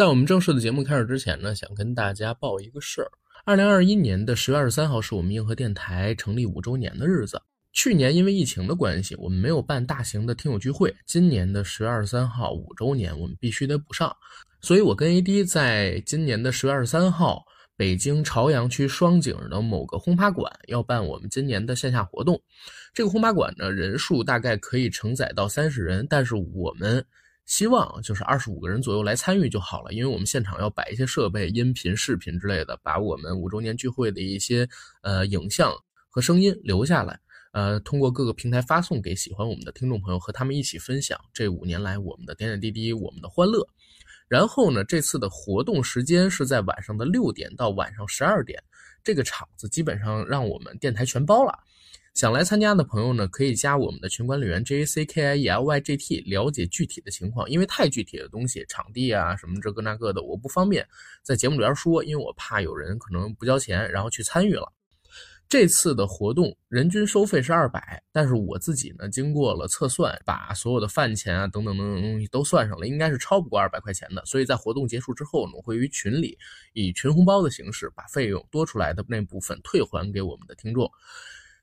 在我们正式的节目开始之前呢，想跟大家报一个事儿。二零二一年的十月二十三号是我们硬核电台成立五周年的日子。去年因为疫情的关系，我们没有办大型的听友聚会。今年的十月二十三号五周年，我们必须得补上。所以，我跟 AD 在今年的十月二十三号，北京朝阳区双井的某个轰趴馆要办我们今年的线下活动。这个轰趴馆呢，人数大概可以承载到三十人，但是我们希望就是二十五个人左右来参与就好了，因为我们现场要摆一些设备、音频、视频之类的，把我们五周年聚会的一些呃影像和声音留下来。呃，通过各个平台发送给喜欢我们的听众朋友，和他们一起分享这五年来我们的点点滴滴，我们的欢乐。然后呢，这次的活动时间是在晚上的六点到晚上十二点，这个场子基本上让我们电台全包了。想来参加的朋友呢，可以加我们的群管理员 J A C K I E L Y G T 了解具体的情况，因为太具体的东西，场地啊什么这个那个的，我不方便在节目里边说，因为我怕有人可能不交钱，然后去参与了。这次的活动人均收费是二百，但是我自己呢，经过了测算，把所有的饭钱啊等等等等东西都算上了，应该是超不过二百块钱的。所以在活动结束之后呢，我会于群里以群红包的形式，把费用多出来的那部分退还给我们的听众。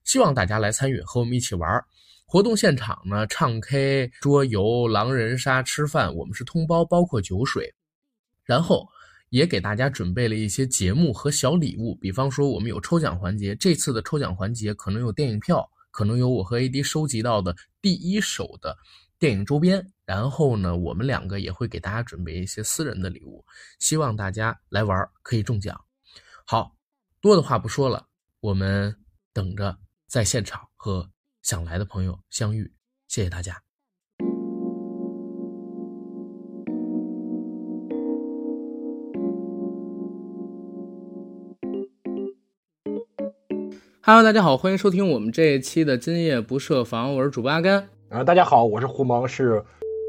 希望大家来参与，和我们一起玩。活动现场呢，唱 K、桌游、狼人杀、吃饭，我们是通包，包括酒水。然后。也给大家准备了一些节目和小礼物，比方说我们有抽奖环节，这次的抽奖环节可能有电影票，可能有我和 AD 收集到的第一手的电影周边，然后呢，我们两个也会给大家准备一些私人的礼物，希望大家来玩可以中奖。好多的话不说了，我们等着在现场和想来的朋友相遇，谢谢大家。Hello，大家好，欢迎收听我们这一期的今夜不设防，我是主播阿甘。啊，大家好，我是胡蒙，是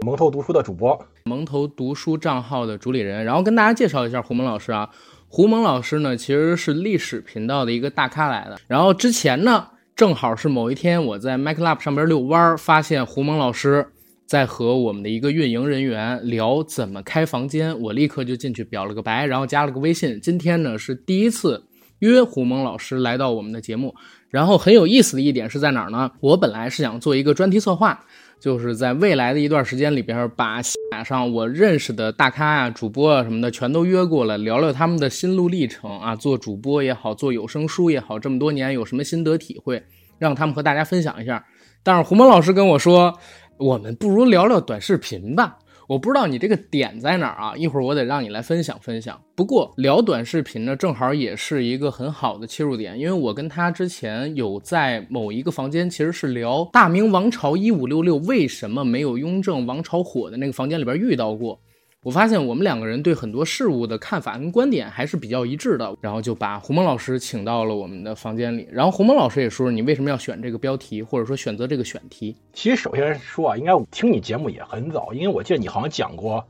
蒙头读书的主播，蒙头读书账号的主理人。然后跟大家介绍一下胡蒙老师啊，胡蒙老师呢其实是历史频道的一个大咖来的。然后之前呢，正好是某一天我在 MacLab 上边遛弯，发现胡蒙老师在和我们的一个运营人员聊怎么开房间，我立刻就进去表了个白，然后加了个微信。今天呢是第一次。约胡蒙老师来到我们的节目，然后很有意思的一点是在哪儿呢？我本来是想做一个专题策划，就是在未来的一段时间里边，把线上我认识的大咖啊、主播啊什么的全都约过来，聊聊他们的心路历程啊，做主播也好，做有声书也好，这么多年有什么心得体会，让他们和大家分享一下。但是胡蒙老师跟我说，我们不如聊聊短视频吧。我不知道你这个点在哪儿啊？一会儿我得让你来分享分享。不过聊短视频呢，正好也是一个很好的切入点，因为我跟他之前有在某一个房间，其实是聊大明王朝一五六六为什么没有雍正王朝火的那个房间里边遇到过。我发现我们两个人对很多事物的看法跟观点还是比较一致的，然后就把胡蒙老师请到了我们的房间里。然后胡蒙老师也说，你为什么要选这个标题，或者说选择这个选题？其实首先说啊，应该我听你节目也很早，因为我记得你好像讲过《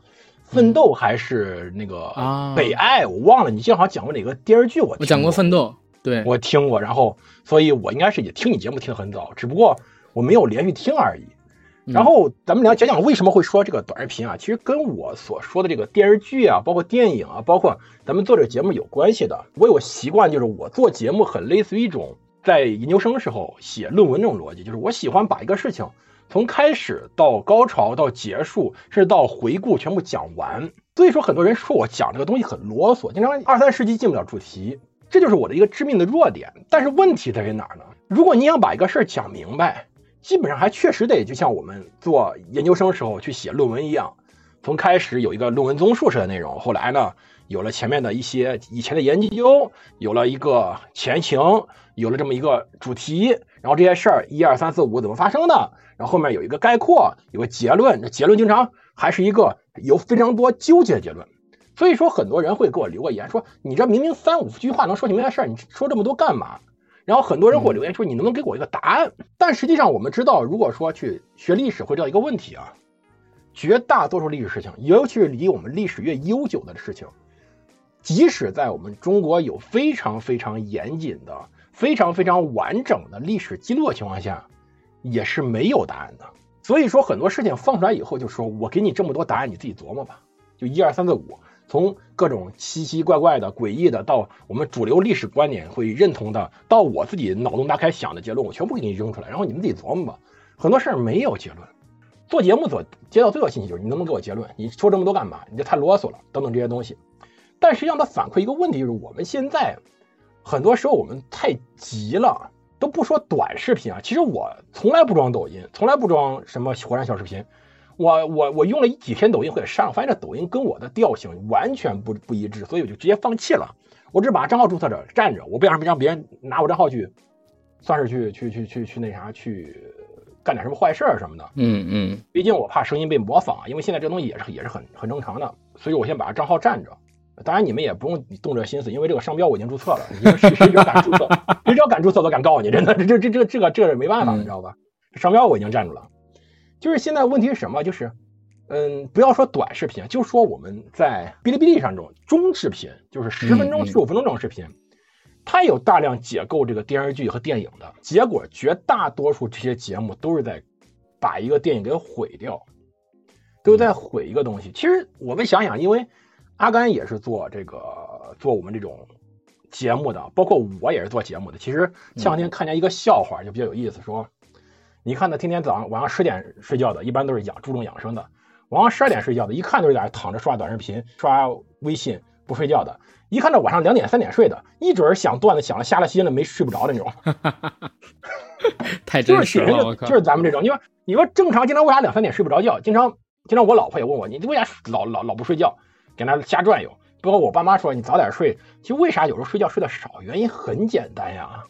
奋斗》还是那个《北爱》，我忘了。你记得好像讲过哪个电视剧？我我讲过《奋斗》，对我听过。然后，所以我应该是也听你节目听得很早，只不过我没有连续听而已。然后咱们俩讲讲为什么会说这个短视频啊？其实跟我所说的这个电视剧啊，包括电影啊，包括咱们做这个节目有关系的。我有个习惯，就是我做节目很类似于一种在研究生时候写论文那种逻辑，就是我喜欢把一个事情从开始到高潮到结束，甚至到回顾全部讲完。所以说，很多人说我讲这个东西很啰嗦，经常二三十集进不了主题，这就是我的一个致命的弱点。但是问题在于哪儿呢？如果你想把一个事儿讲明白，基本上还确实得就像我们做研究生时候去写论文一样，从开始有一个论文综述式的内容，后来呢有了前面的一些以前的研究，有了一个前情，有了这么一个主题，然后这些事儿一二三四五怎么发生的，然后后面有一个概括，有个结论，这结论经常还是一个有非常多纠结的结论，所以说很多人会给我留个言说，你这明明三五句话能说明白事儿，你说这么多干嘛？然后很多人给我留言说：“你能不能给我一个答案？”但实际上，我们知道，如果说去学历史，会知道一个问题啊，绝大多数历史事情，尤其是离我们历史越悠久的事情，即使在我们中国有非常非常严谨的、非常非常完整的历史记录的情况下，也是没有答案的。所以说，很多事情放出来以后，就说我给你这么多答案，你自己琢磨吧。就一二三四五，从各种奇奇怪怪的、诡异的，到我们主流历史观点会认同的，到我自己脑洞大开想的结论，我全部给你扔出来，然后你们自己琢磨吧。很多事儿没有结论，做节目所接到最多信息就是你能不能给我结论？你说这么多干嘛？你这太啰嗦了，等等这些东西。但实际上，它反馈一个问题，就是我们现在很多时候我们太急了，都不说短视频啊。其实我从来不装抖音，从来不装什么火山小视频。我我我用了几天抖音或者上，发现这抖音跟我的调性完全不不一致，所以我就直接放弃了。我只把账号注册着站着，我不想让别人拿我账号去，算是去去去去去那啥去干点什么坏事什么的。嗯嗯，毕竟我怕声音被模仿，因为现在这东西也是也是很很正常的，所以我先把账号占着。当然，你们也不用动这心思，因为这个商标我已经注册了。你们谁谁只要敢注册，谁只要敢注册，都敢告你。真的，这这这这这个这个没办法，你知道吧？商标我已经占住了。就是现在问题是什么？就是，嗯，不要说短视频，就说我们在哔哩哔哩上这种中视频，就是十分钟、十五分钟这种视频，它有大量解构这个电视剧和电影的结果，绝大多数这些节目都是在把一个电影给毁掉，都在毁一个东西。其实我们想想，因为。阿甘也是做这个做我们这种节目的，包括我也是做节目的。其实前两天看见一个笑话，就比较有意思，说你看他天天早上晚上十点睡觉的，一般都是养注重养生的；晚上十二点睡觉的，一看都是在那躺着刷短视频、刷微信不睡觉的；一看到晚上两点三点睡的，一准想段子想了瞎了心了没睡不着的那种。太真实了，就是咱们这种。你说你说正常经常为啥两三点睡不着觉？经常经常我老婆也问我，你为啥老老老不睡觉？给那瞎转悠，包括我爸妈说你早点睡。其实为啥有时候睡觉睡得少？原因很简单呀，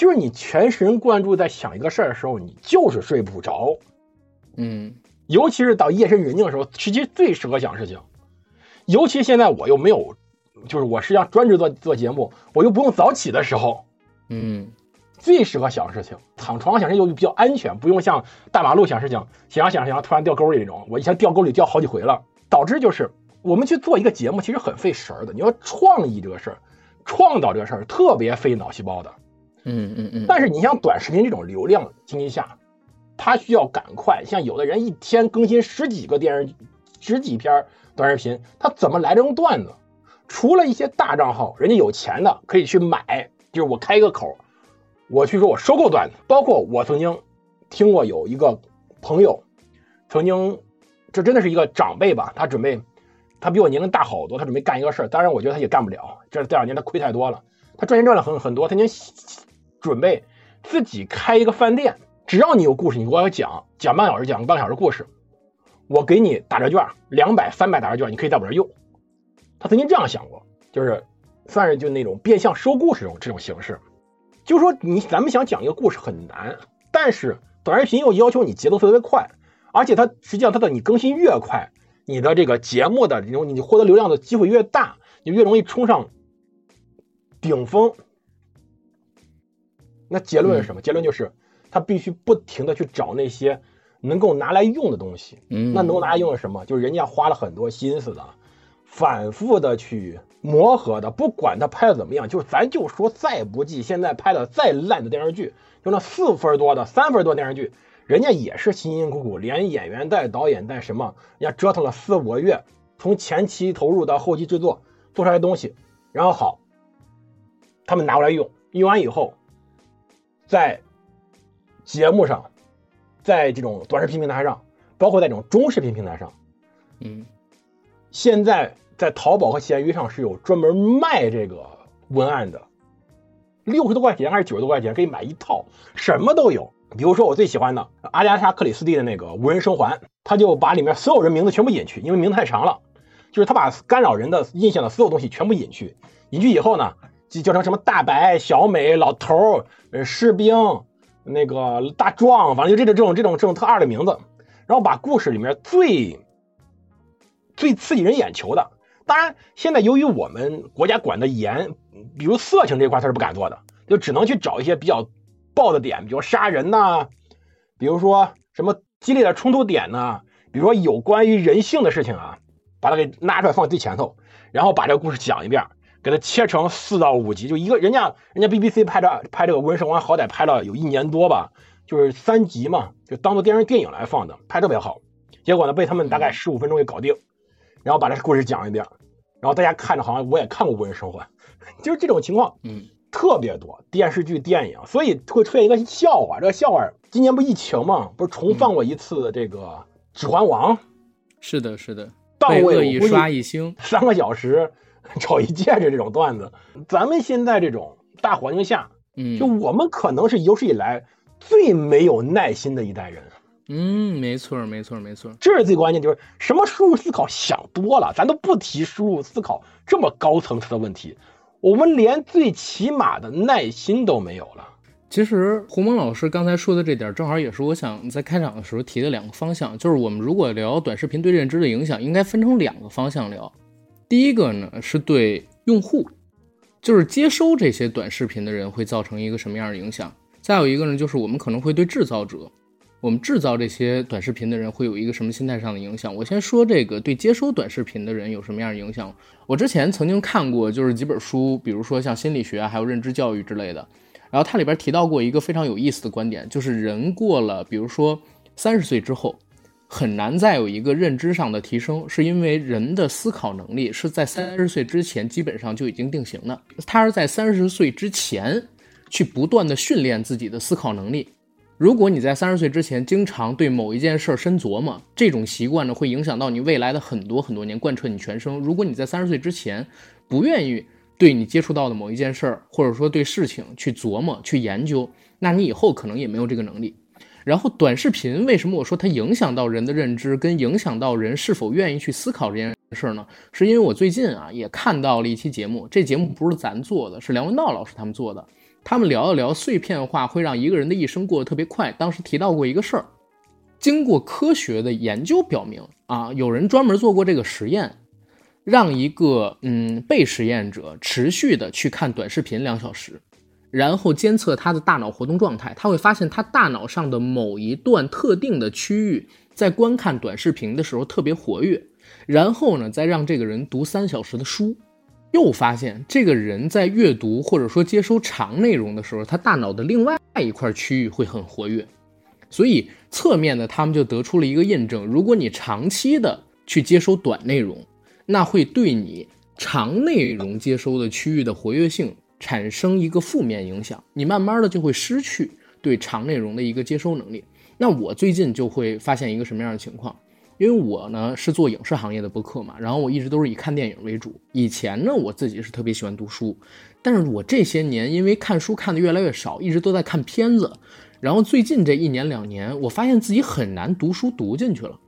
就是你全神贯注在想一个事儿的时候，你就是睡不着。嗯，尤其是到夜深人静的时候，其实最适合想事情。尤其现在我又没有，就是我实际上专职做做节目，我又不用早起的时候，嗯，最适合想事情。躺床上想事情又比较安全，不用像大马路想事情，想想想突然掉沟里那种。我以前掉沟里掉好几回了，导致就是。我们去做一个节目，其实很费神儿的。你要创意这个事儿，创造这个事儿特别费脑细胞的。嗯嗯嗯。但是你像短视频这种流量经济下，它需要赶快。像有的人一天更新十几个电视、十几篇短视频，他怎么来这种段子？除了一些大账号，人家有钱的可以去买，就是我开一个口，我去说我收购段子。包括我曾经听过有一个朋友，曾经这真的是一个长辈吧，他准备。他比我年龄大好多，他准备干一个事儿，当然我觉得他也干不了，这这两年他亏太多了。他赚钱赚了很很多，他已经准备自己开一个饭店，只要你有故事，你给我讲讲半小时，讲半个小时故事，我给你打折券，两百、三百打折券，你可以在我这用。他曾经这样想过，就是算是就那种变相收故事这种这种形式。就是说你咱们想讲一个故事很难，但是短视频又要求你节奏特别快，而且它实际上它的你更新越快。你的这个节目的这种，你获得流量的机会越大，你越容易冲上顶峰。那结论是什么？结论就是，他必须不停的去找那些能够拿来用的东西。嗯，那能够拿来用的什么？就是人家花了很多心思的，反复的去磨合的。不管他拍的怎么样，就咱就说再不济，现在拍的再烂的电视剧，就那四分多的、三分多电视剧。人家也是辛辛苦苦，连演员带导演带什么，人家折腾了四五个月，从前期投入到后期制作，做出来东西，然后好，他们拿过来用，用完以后，在节目上，在这种短视频平台上，包括在这种中视频平台上，嗯，现在在淘宝和闲鱼上是有专门卖这个文案的，六十多块钱还是九十多块钱可以买一套，什么都有。比如说我最喜欢的阿加莎·克里斯蒂的那个无人生还，他就把里面所有人名字全部隐去，因为名字太长了，就是他把干扰人的印象的所有东西全部隐去，隐去以后呢，就叫成什么大白、小美、老头、呃士兵、那个大壮，反正就这种这种这种这种特二的名字，然后把故事里面最最刺激人眼球的，当然现在由于我们国家管的严，比如色情这块他是不敢做的，就只能去找一些比较。爆的点，比如杀人呐，比如说什么激烈的冲突点呢？比如说有关于人性的事情啊，把它给拉出来放最前头，然后把这个故事讲一遍，给它切成四到五集，就一个人家人家 BBC 拍的拍这个《无人生还》，好歹拍了有一年多吧，就是三集嘛，就当做电视电影来放的，拍特别好。结果呢，被他们大概十五分钟给搞定，然后把这故事讲一遍，然后大家看着好像我也看过《无人生还》，就是这种情况，嗯，特别多电视剧、电影，所以会出现一个笑话。这个笑话今年不疫情嘛，不是重放过一次这个《指环王》？是的，是的，到位一刷一星，三个小时找一戒指这种段子，咱们现在这种大环境下，嗯，就我们可能是有史以来最没有耐心的一代人。嗯，没错，没错，没错，这是最关键，就是什么输入思考想多了，咱都不提输入思考这么高层次的问题，我们连最起码的耐心都没有了。其实胡蒙老师刚才说的这点，正好也是我想在开场的时候提的两个方向，就是我们如果聊短视频对认知的影响，应该分成两个方向聊。第一个呢是对用户，就是接收这些短视频的人会造成一个什么样的影响；再有一个呢，就是我们可能会对制造者。我们制造这些短视频的人会有一个什么心态上的影响？我先说这个对接收短视频的人有什么样的影响。我之前曾经看过，就是几本书，比如说像心理学啊，还有认知教育之类的。然后它里边提到过一个非常有意思的观点，就是人过了，比如说三十岁之后，很难再有一个认知上的提升，是因为人的思考能力是在三十岁之前基本上就已经定型的。他是在三十岁之前去不断的训练自己的思考能力。如果你在三十岁之前经常对某一件事深琢磨，这种习惯呢会影响到你未来的很多很多年，贯彻你全生。如果你在三十岁之前不愿意对你接触到的某一件事儿，或者说对事情去琢磨、去研究，那你以后可能也没有这个能力。然后短视频为什么我说它影响到人的认知，跟影响到人是否愿意去思考这件事儿呢？是因为我最近啊也看到了一期节目，这节目不是咱做的，是梁文道老师他们做的。他们聊了聊碎片化会让一个人的一生过得特别快。当时提到过一个事儿，经过科学的研究表明啊，有人专门做过这个实验，让一个嗯被实验者持续的去看短视频两小时，然后监测他的大脑活动状态，他会发现他大脑上的某一段特定的区域在观看短视频的时候特别活跃，然后呢再让这个人读三小时的书。又发现这个人在阅读或者说接收长内容的时候，他大脑的另外一块区域会很活跃，所以侧面呢他们就得出了一个印证：如果你长期的去接收短内容，那会对你长内容接收的区域的活跃性产生一个负面影响，你慢慢的就会失去对长内容的一个接收能力。那我最近就会发现一个什么样的情况？因为我呢是做影视行业的播客嘛，然后我一直都是以看电影为主。以前呢，我自己是特别喜欢读书，但是我这些年因为看书看的越来越少，一直都在看片子。然后最近这一年两年，我发现自己很难读书读进去了。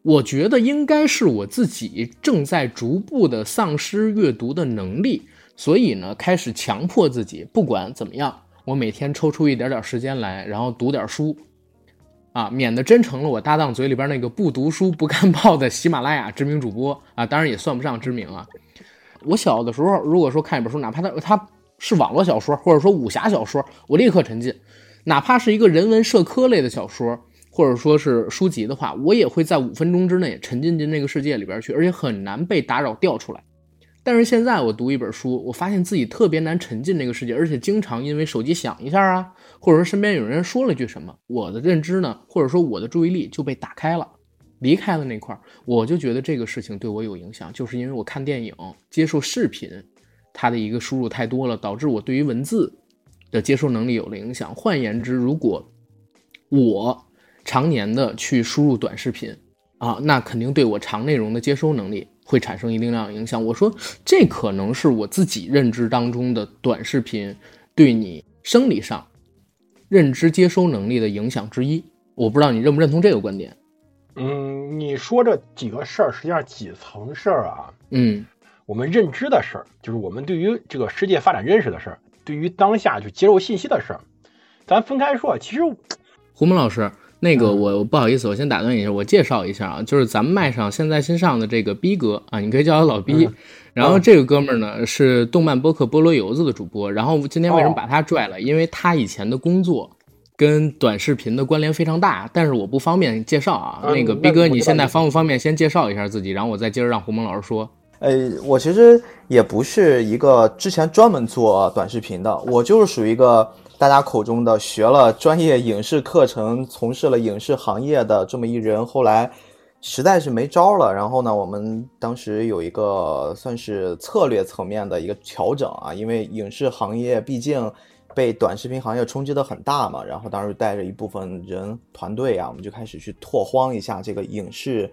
我觉得应该是我自己正在逐步的丧失阅读的能力，所以呢，开始强迫自己，不管怎么样，我每天抽出一点点时间来，然后读点书。啊，免得真成了我搭档嘴里边那个不读书不看报的喜马拉雅知名主播啊，当然也算不上知名啊。我小的时候，如果说看一本书，哪怕它它是网络小说，或者说武侠小说，我立刻沉浸；哪怕是一个人文社科类的小说，或者说是书籍的话，我也会在五分钟之内沉浸进那个世界里边去，而且很难被打扰调出来。但是现在我读一本书，我发现自己特别难沉浸这个世界，而且经常因为手机响一下啊，或者说身边有人说了句什么，我的认知呢，或者说我的注意力就被打开了，离开了那块儿，我就觉得这个事情对我有影响，就是因为我看电影、接受视频，它的一个输入太多了，导致我对于文字的接受能力有了影响。换言之，如果我常年的去输入短视频啊，那肯定对我长内容的接收能力。会产生一定量的影响。我说，这可能是我自己认知当中的短视频对你生理上认知接收能力的影响之一。我不知道你认不认同这个观点。嗯，你说这几个事儿，实际上几层事儿啊。嗯，我们认知的事儿，就是我们对于这个世界发展认识的事儿，对于当下就接受信息的事儿，咱分开说。其实，胡蒙老师。那个我不好意思，我先打断一下，我介绍一下啊，就是咱们麦上现在新上的这个逼哥啊，你可以叫他老逼。然后这个哥们儿呢是动漫播客菠萝油子的主播。然后今天为什么把他拽了？因为他以前的工作跟短视频的关联非常大，但是我不方便介绍啊。那个逼哥，你现在方不方便先介绍一下自己，然后我再接着让胡蒙老师说。呃，我其实也不是一个之前专门做短视频的，我就是属于一个。大家口中的学了专业影视课程，从事了影视行业的这么一人，后来实在是没招了。然后呢，我们当时有一个算是策略层面的一个调整啊，因为影视行业毕竟被短视频行业冲击的很大嘛。然后当时带着一部分人团队啊，我们就开始去拓荒一下这个影视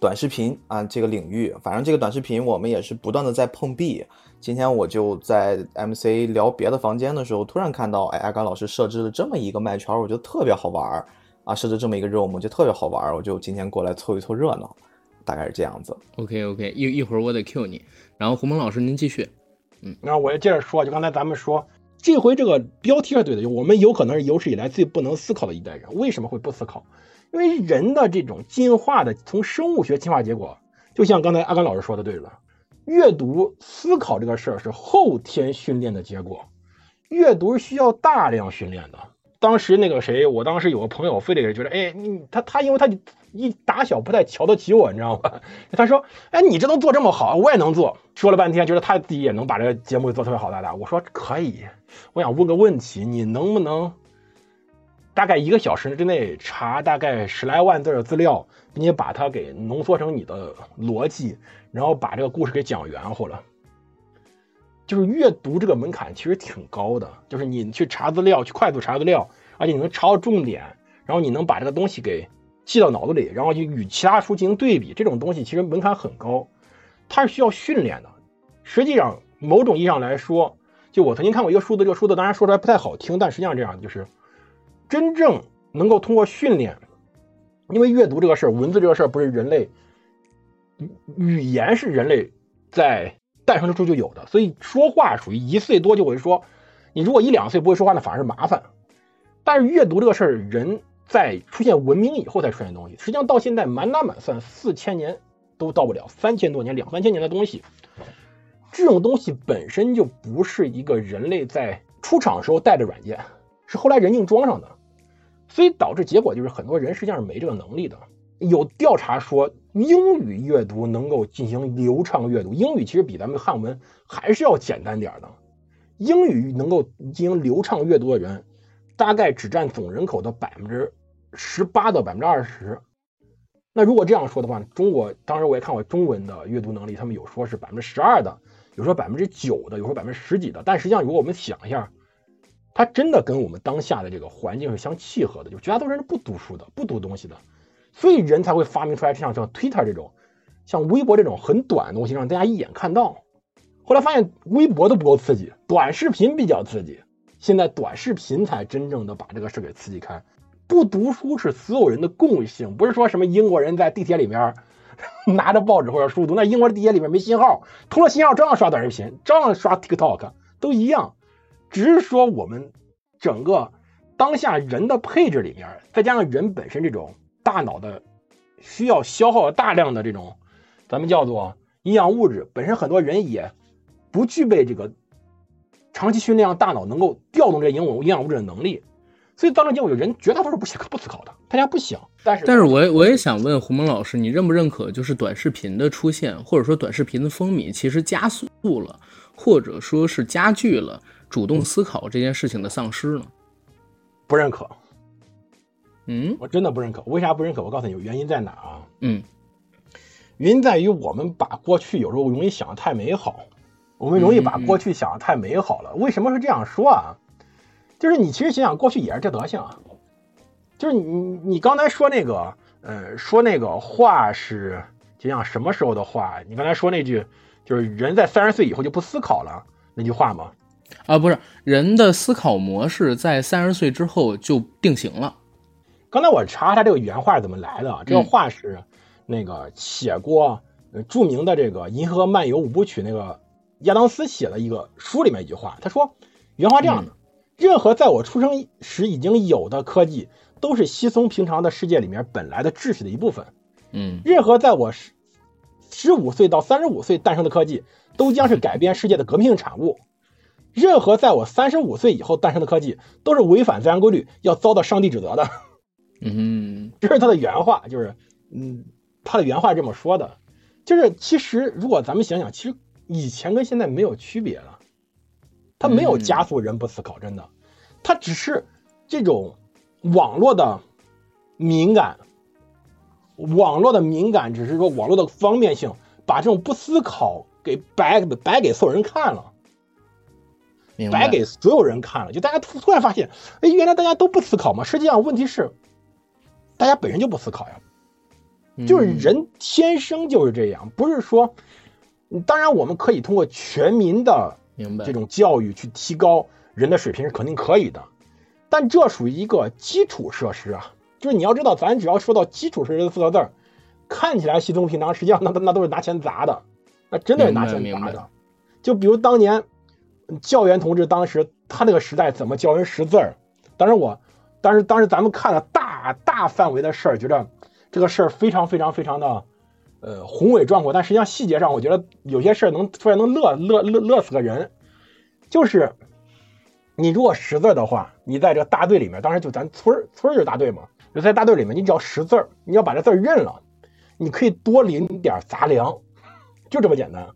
短视频啊这个领域。反正这个短视频我们也是不断的在碰壁。今天我就在 MC 聊别的房间的时候，突然看到哎，阿甘老师设置了这么一个麦圈，我觉得特别好玩儿。啊，设置这么一个任务，就特别好玩儿，我就今天过来凑一凑热闹，大概是这样子。OK OK，一一会儿我得 Q 你，然后胡蒙老师您继续。嗯，那我也接着说，就刚才咱们说，这回这个标题是对的，就我们有可能是有史以来最不能思考的一代人。为什么会不思考？因为人的这种进化的，从生物学进化结果，就像刚才阿甘老师说的对了，阅读思考这个事儿是后天训练的结果，阅读是需要大量训练的。当时那个谁，我当时有个朋友，非得觉得，哎，你他他，因为他一打小不太瞧得起我，你知道吗？他说，哎，你这能做这么好，我也能做。说了半天，觉得他自己也能把这个节目做特别好，大大。我说可以，我想问个问题，你能不能大概一个小时之内查大概十来万字的资料，并且把它给浓缩成你的逻辑，然后把这个故事给讲圆乎了？就是阅读这个门槛其实挺高的，就是你去查资料，去快速查资料，而且你能查到重点，然后你能把这个东西给记到脑子里，然后就与其他书进行对比，这种东西其实门槛很高，它是需要训练的。实际上，某种意义上来说，就我曾经看过一个数字，这个数字当然说出来不太好听，但实际上这样就是真正能够通过训练，因为阅读这个事儿，文字这个事儿不是人类语言是人类在。诞生之初就有的，所以说话属于一岁多就会说。你如果一两岁不会说话，那反而是麻烦。但是阅读这个事儿，人在出现文明以后才出现东西。实际上到现在满打满算四千年都到不了，三千多年、两三千年的东西，这种东西本身就不是一个人类在出厂时候带的软件，是后来人硬装上的。所以导致结果就是很多人实际上是没这个能力的。有调查说。英语阅读能够进行流畅阅读，英语其实比咱们汉文还是要简单点的。英语能够进行流畅阅读的人，大概只占总人口的百分之十八到百分之二十。那如果这样说的话，中国当时我也看过中文的阅读能力，他们有说是百分之十二的，有说百分之九的，有说百分之十几的。但实际上，如果我们想一下，它真的跟我们当下的这个环境是相契合的，就绝大多数人是不读书的，不读东西的。所以人才会发明出来像像 Twitter 这种，像微博这种很短的东西，让大家一眼看到。后来发现微博都不够刺激，短视频比较刺激。现在短视频才真正的把这个事给刺激开。不读书是所有人的共性，不是说什么英国人在地铁里面 拿着报纸或者书读，那英国的地铁里面没信号，通了信号照样刷短视频，照样刷 TikTok，都一样。只是说我们整个当下人的配置里面，再加上人本身这种。大脑的需要消耗大量的这种，咱们叫做营养物质。本身很多人也不具备这个长期训练大脑能够调动这营养营养物质的能力，所以造成结果，人绝大多数不想不思考的，大家不想。但是，但是我我也想问胡蒙老师，你认不认可，就是短视频的出现，或者说短视频的风靡，其实加速了，或者说是加剧了主动思考这件事情的丧失呢？不认可。嗯，我真的不认可。为啥不认可？我告诉你，原因在哪啊？嗯，原因在于我们把过去有时候容易想的太美好，我们容易把过去想的太美好了。为什么是这样说啊？就是你其实想想，过去也是这德行啊。就是你你刚才说那个，呃，说那个话是就像什么时候的话？你刚才说那句，就是人在三十岁以后就不思考了那句话吗？啊，不是，人的思考模式在三十岁之后就定型了。刚才我查他这个原话是怎么来的，这个话是那个写过著名的这个《银河漫游五部曲》那个亚当斯写的一个书里面一句话，他说原话这样的：任何在我出生时已经有的科技，都是稀松平常的世界里面本来的秩序的一部分。嗯，任何在我十十五岁到三十五岁诞生的科技，都将是改变世界的革命性产物。任何在我三十五岁以后诞生的科技，都是违反自然规律，要遭到上帝指责的。嗯，这是他的原话，就是，嗯，他的原话这么说的，就是其实如果咱们想想，其实以前跟现在没有区别了，他没有加速人不思考，真的，他只是这种网络的敏感，网络的敏感，只是说网络的方便性，把这种不思考给白白给所有人看了，白给所有人看了。就大家突突然发现，哎，原来大家都不思考嘛。实际上问题是，大家本身就不思考呀，就是人天生就是这样，不是说，当然我们可以通过全民的这种教育去提高人的水平是肯定可以的，但这属于一个基础设施啊。就是你要知道，咱只要说到基础设施的四个字儿，看起来稀松平常，实际上那那都是拿钱砸的，那真的是拿钱砸的。就比如当年教员同志当时他那个时代怎么教人识字儿，当时我，当时当时咱们看了大大范围的事儿，觉得这个事儿非常非常非常的呃宏伟壮阔，但实际上细节上我觉得有些事儿能突然能乐乐乐乐死个人，就是你如果识字的话，你在这个大队里面，当时就咱村儿村儿就大队嘛。就在大队里面，你只要识字儿，你要把这字认了，你可以多领点杂粮，就这么简单。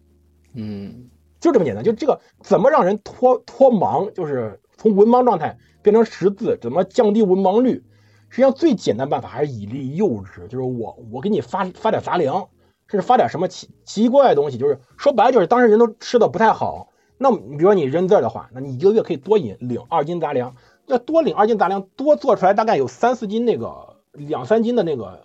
嗯，就这么简单。就这个怎么让人脱脱盲，就是从文盲状态变成识字，怎么降低文盲率？实际上最简单办法还是以利诱之，就是我我给你发发点杂粮，甚至发点什么奇奇怪的东西，就是说白了就是当时人都吃的不太好，那你比如说你认字的话，那你一个月可以多引领二斤杂粮。要多领二斤杂粮，多做出来大概有三四斤那个两三斤的那个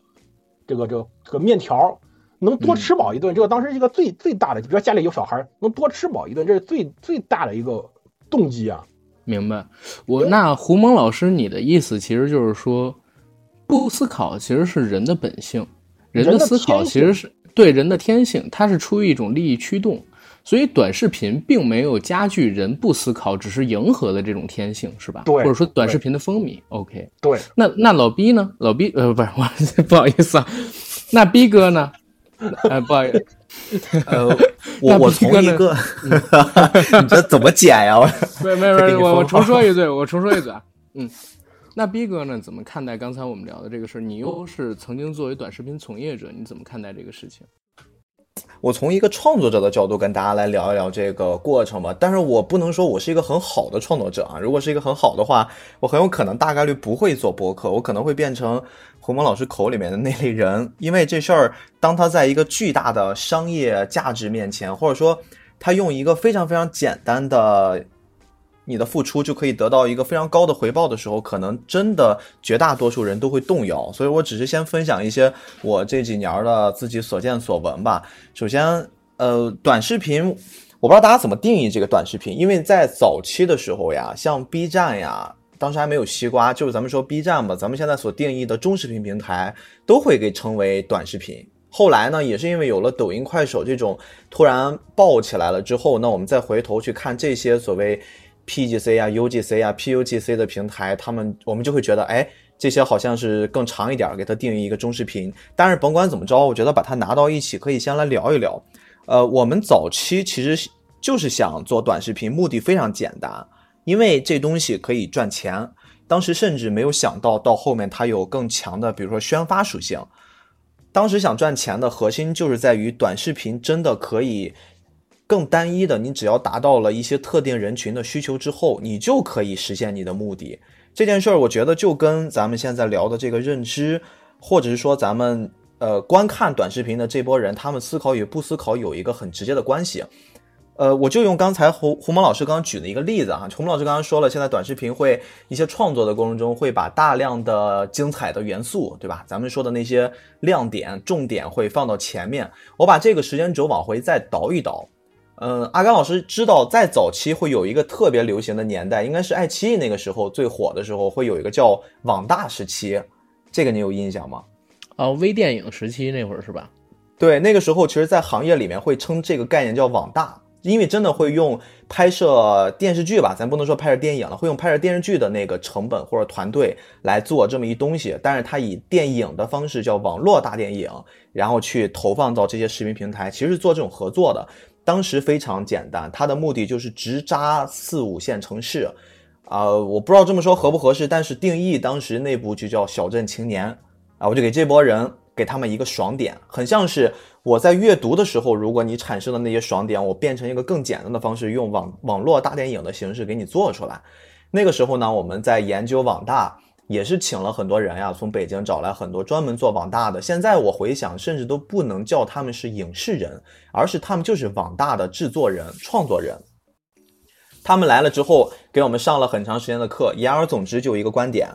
这个这个这个面条，能多吃饱一顿。这个当时一个最最大的，比如说家里有小孩，能多吃饱一顿，这是最最大的一个动机啊。明白？我那胡蒙老师，你的意思其实就是说，不思考其实是人的本性，人的思考其实是对人的天性，它是出于一种利益驱动。所以短视频并没有加剧人不思考，只是迎合了这种天性，是吧？对，或者说短视频的风靡。OK，对。那那老逼呢？老逼呃不是 我不好意思啊。那逼哥呢？呃不好意思，呃我我从一个 你这怎么剪呀？没没没，我我重说一句，我重说一句啊。嗯，那逼哥呢？怎么看待刚才我们聊的这个事儿？你又是曾经作为短视频从业者，你怎么看待这个事情？我从一个创作者的角度跟大家来聊一聊这个过程吧，但是我不能说我是一个很好的创作者啊。如果是一个很好的话，我很有可能大概率不会做播客，我可能会变成胡蒙老师口里面的那类人。因为这事儿，当他在一个巨大的商业价值面前，或者说他用一个非常非常简单的。你的付出就可以得到一个非常高的回报的时候，可能真的绝大多数人都会动摇。所以我只是先分享一些我这几年的自己所见所闻吧。首先，呃，短视频，我不知道大家怎么定义这个短视频，因为在早期的时候呀，像 B 站呀，当时还没有西瓜，就是咱们说 B 站吧，咱们现在所定义的中视频平台都会给称为短视频。后来呢，也是因为有了抖音、快手这种突然爆起来了之后，那我们再回头去看这些所谓。PGC 啊，UGC 啊，PUGC 的平台，他们我们就会觉得，哎，这些好像是更长一点，给它定义一个中视频。但是甭管怎么着，我觉得把它拿到一起，可以先来聊一聊。呃，我们早期其实就是想做短视频，目的非常简单，因为这东西可以赚钱。当时甚至没有想到，到后面它有更强的，比如说宣发属性。当时想赚钱的核心就是在于短视频真的可以。更单一的，你只要达到了一些特定人群的需求之后，你就可以实现你的目的。这件事儿，我觉得就跟咱们现在聊的这个认知，或者是说咱们呃观看短视频的这波人，他们思考与不思考有一个很直接的关系。呃，我就用刚才胡胡蒙老师刚刚举的一个例子哈，胡蒙老师刚刚说了，现在短视频会一些创作的过程中会把大量的精彩的元素，对吧？咱们说的那些亮点、重点会放到前面。我把这个时间轴往回再倒一倒。嗯，阿甘老师知道，在早期会有一个特别流行的年代，应该是爱奇艺那个时候最火的时候，会有一个叫网大时期，这个你有印象吗？啊，微电影时期那会儿是吧？对，那个时候其实，在行业里面会称这个概念叫网大，因为真的会用拍摄电视剧吧，咱不能说拍摄电影了，会用拍摄电视剧的那个成本或者团队来做这么一东西，但是它以电影的方式叫网络大电影，然后去投放到这些视频平台，其实是做这种合作的。当时非常简单，它的目的就是直扎四五线城市，啊，我不知道这么说合不合适，但是定义当时内部就叫小镇青年，啊，我就给这波人给他们一个爽点，很像是我在阅读的时候，如果你产生的那些爽点，我变成一个更简单的方式，用网网络大电影的形式给你做出来。那个时候呢，我们在研究网大，也是请了很多人呀，从北京找来很多专门做网大的。现在我回想，甚至都不能叫他们是影视人，而是他们就是网大的制作人、创作人。他们来了之后，给我们上了很长时间的课。言而总之，就一个观点：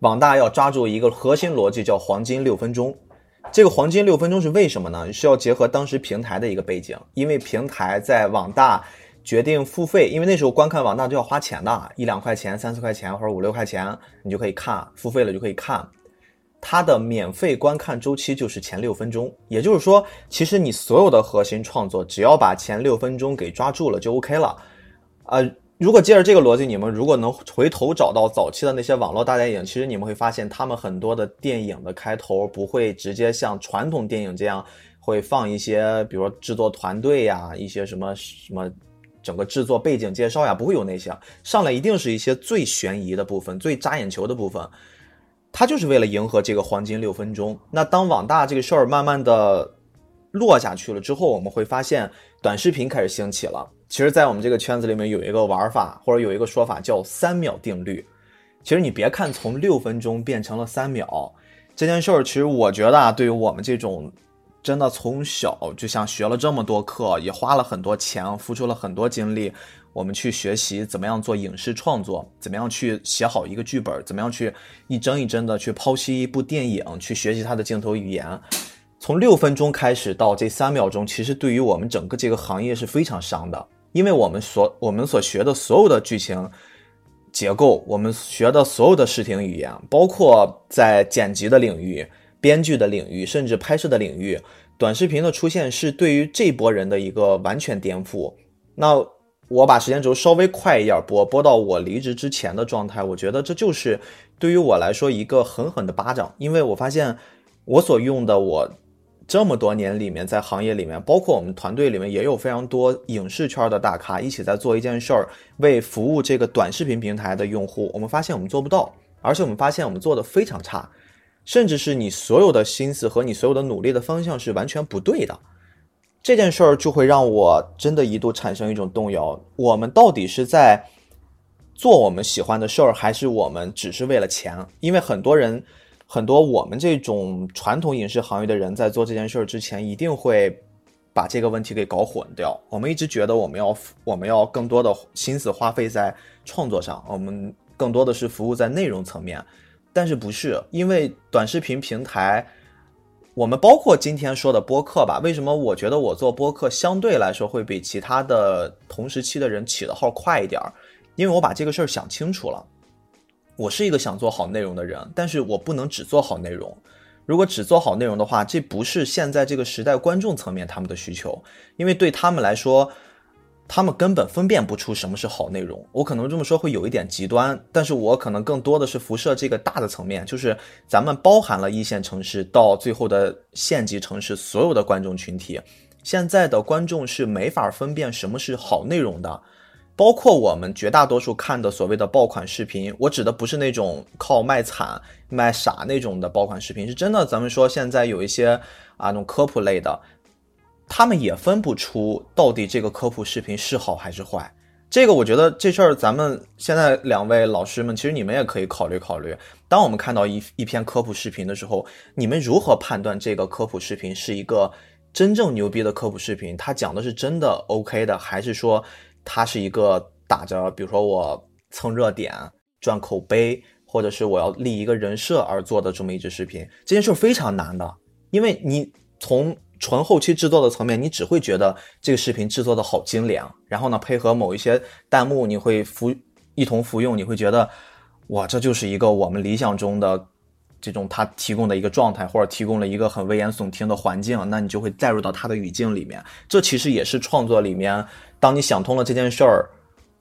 网大要抓住一个核心逻辑，叫黄金六分钟。这个黄金六分钟是为什么呢？是要结合当时平台的一个背景，因为平台在网大决定付费，因为那时候观看网大就要花钱的，一两块钱、三四块钱或者五六块钱，你就可以看，付费了就可以看。它的免费观看周期就是前六分钟，也就是说，其实你所有的核心创作，只要把前六分钟给抓住了就 OK 了。呃，如果接着这个逻辑，你们如果能回头找到早期的那些网络大电影，其实你们会发现，他们很多的电影的开头不会直接像传统电影这样，会放一些，比如说制作团队呀，一些什么什么，整个制作背景介绍呀，不会有那些，上来一定是一些最悬疑的部分，最扎眼球的部分，它就是为了迎合这个黄金六分钟。那当网大这个事儿慢慢的落下去了之后，我们会发现短视频开始兴起了。其实，在我们这个圈子里面有一个玩法，或者有一个说法叫“三秒定律”。其实你别看从六分钟变成了三秒这件事儿，其实我觉得啊，对于我们这种真的从小就像学了这么多课，也花了很多钱，付出了很多精力，我们去学习怎么样做影视创作，怎么样去写好一个剧本，怎么样去一帧一帧的去剖析一部电影，去学习它的镜头语言。从六分钟开始到这三秒钟，其实对于我们整个这个行业是非常伤的。因为我们所我们所学的所有的剧情结构，我们学的所有的视听语言，包括在剪辑的领域、编剧的领域，甚至拍摄的领域，短视频的出现是对于这波人的一个完全颠覆。那我把时间轴稍微快一点播，播到我离职之前的状态，我觉得这就是对于我来说一个狠狠的巴掌，因为我发现我所用的我。这么多年里面，在行业里面，包括我们团队里面，也有非常多影视圈的大咖一起在做一件事儿，为服务这个短视频平台的用户。我们发现我们做不到，而且我们发现我们做的非常差，甚至是你所有的心思和你所有的努力的方向是完全不对的。这件事儿就会让我真的一度产生一种动摇：我们到底是在做我们喜欢的事儿，还是我们只是为了钱？因为很多人。很多我们这种传统影视行业的人在做这件事儿之前，一定会把这个问题给搞混掉。我们一直觉得我们要我们要更多的心思花费在创作上，我们更多的是服务在内容层面，但是不是？因为短视频平台，我们包括今天说的播客吧？为什么我觉得我做播客相对来说会比其他的同时期的人起的号快一点儿？因为我把这个事儿想清楚了。我是一个想做好内容的人，但是我不能只做好内容。如果只做好内容的话，这不是现在这个时代观众层面他们的需求，因为对他们来说，他们根本分辨不出什么是好内容。我可能这么说会有一点极端，但是我可能更多的是辐射这个大的层面，就是咱们包含了一线城市到最后的县级城市所有的观众群体，现在的观众是没法分辨什么是好内容的。包括我们绝大多数看的所谓的爆款视频，我指的不是那种靠卖惨卖傻那种的爆款视频，是真的。咱们说现在有一些啊那种科普类的，他们也分不出到底这个科普视频是好还是坏。这个我觉得这事儿，咱们现在两位老师们，其实你们也可以考虑考虑。当我们看到一一篇科普视频的时候，你们如何判断这个科普视频是一个真正牛逼的科普视频？它讲的是真的 OK 的，还是说？它是一个打着，比如说我蹭热点、赚口碑，或者是我要立一个人设而做的这么一支视频，这件事非常难的，因为你从纯后期制作的层面，你只会觉得这个视频制作的好精良，然后呢，配合某一些弹幕，你会服一同服用，你会觉得，哇，这就是一个我们理想中的这种他提供的一个状态，或者提供了一个很危言耸听的环境，那你就会带入到他的语境里面，这其实也是创作里面。当你想通了这件事儿，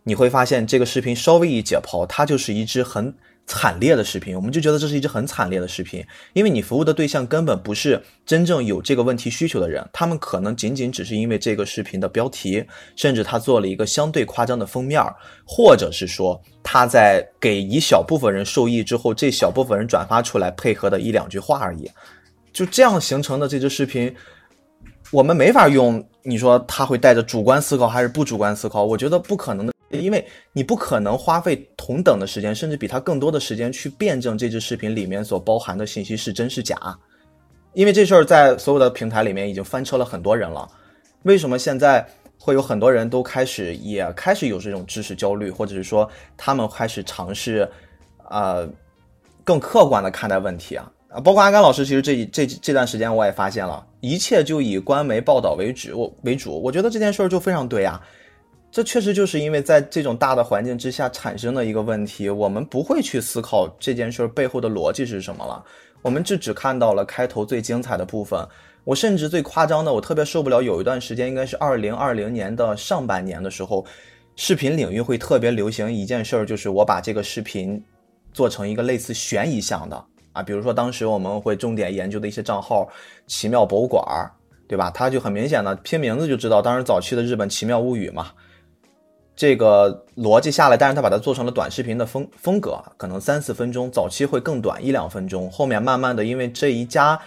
你会发现这个视频稍微一解剖，它就是一支很惨烈的视频。我们就觉得这是一支很惨烈的视频，因为你服务的对象根本不是真正有这个问题需求的人，他们可能仅仅只是因为这个视频的标题，甚至他做了一个相对夸张的封面，或者是说他在给一小部分人受益之后，这小部分人转发出来配合的一两句话而已，就这样形成的这支视频。我们没法用，你说他会带着主观思考还是不主观思考？我觉得不可能的。因为你不可能花费同等的时间，甚至比他更多的时间去辩证这支视频里面所包含的信息是真是假。因为这事儿在所有的平台里面已经翻车了很多人了。为什么现在会有很多人都开始也开始有这种知识焦虑，或者是说他们开始尝试，呃，更客观的看待问题啊？啊，包括阿甘老师，其实这这这段时间我也发现了，一切就以官媒报道为主为主。我觉得这件事儿就非常对啊，这确实就是因为在这种大的环境之下产生的一个问题，我们不会去思考这件事儿背后的逻辑是什么了，我们就只看到了开头最精彩的部分。我甚至最夸张的，我特别受不了，有一段时间应该是二零二零年的上半年的时候，视频领域会特别流行一件事儿，就是我把这个视频做成一个类似悬疑向的。啊，比如说当时我们会重点研究的一些账号，奇妙博物馆，对吧？它就很明显的拼名字就知道，当时早期的日本奇妙物语嘛，这个逻辑下来，但是它把它做成了短视频的风风格，可能三四分钟，早期会更短一两分钟，后面慢慢的因为这一家。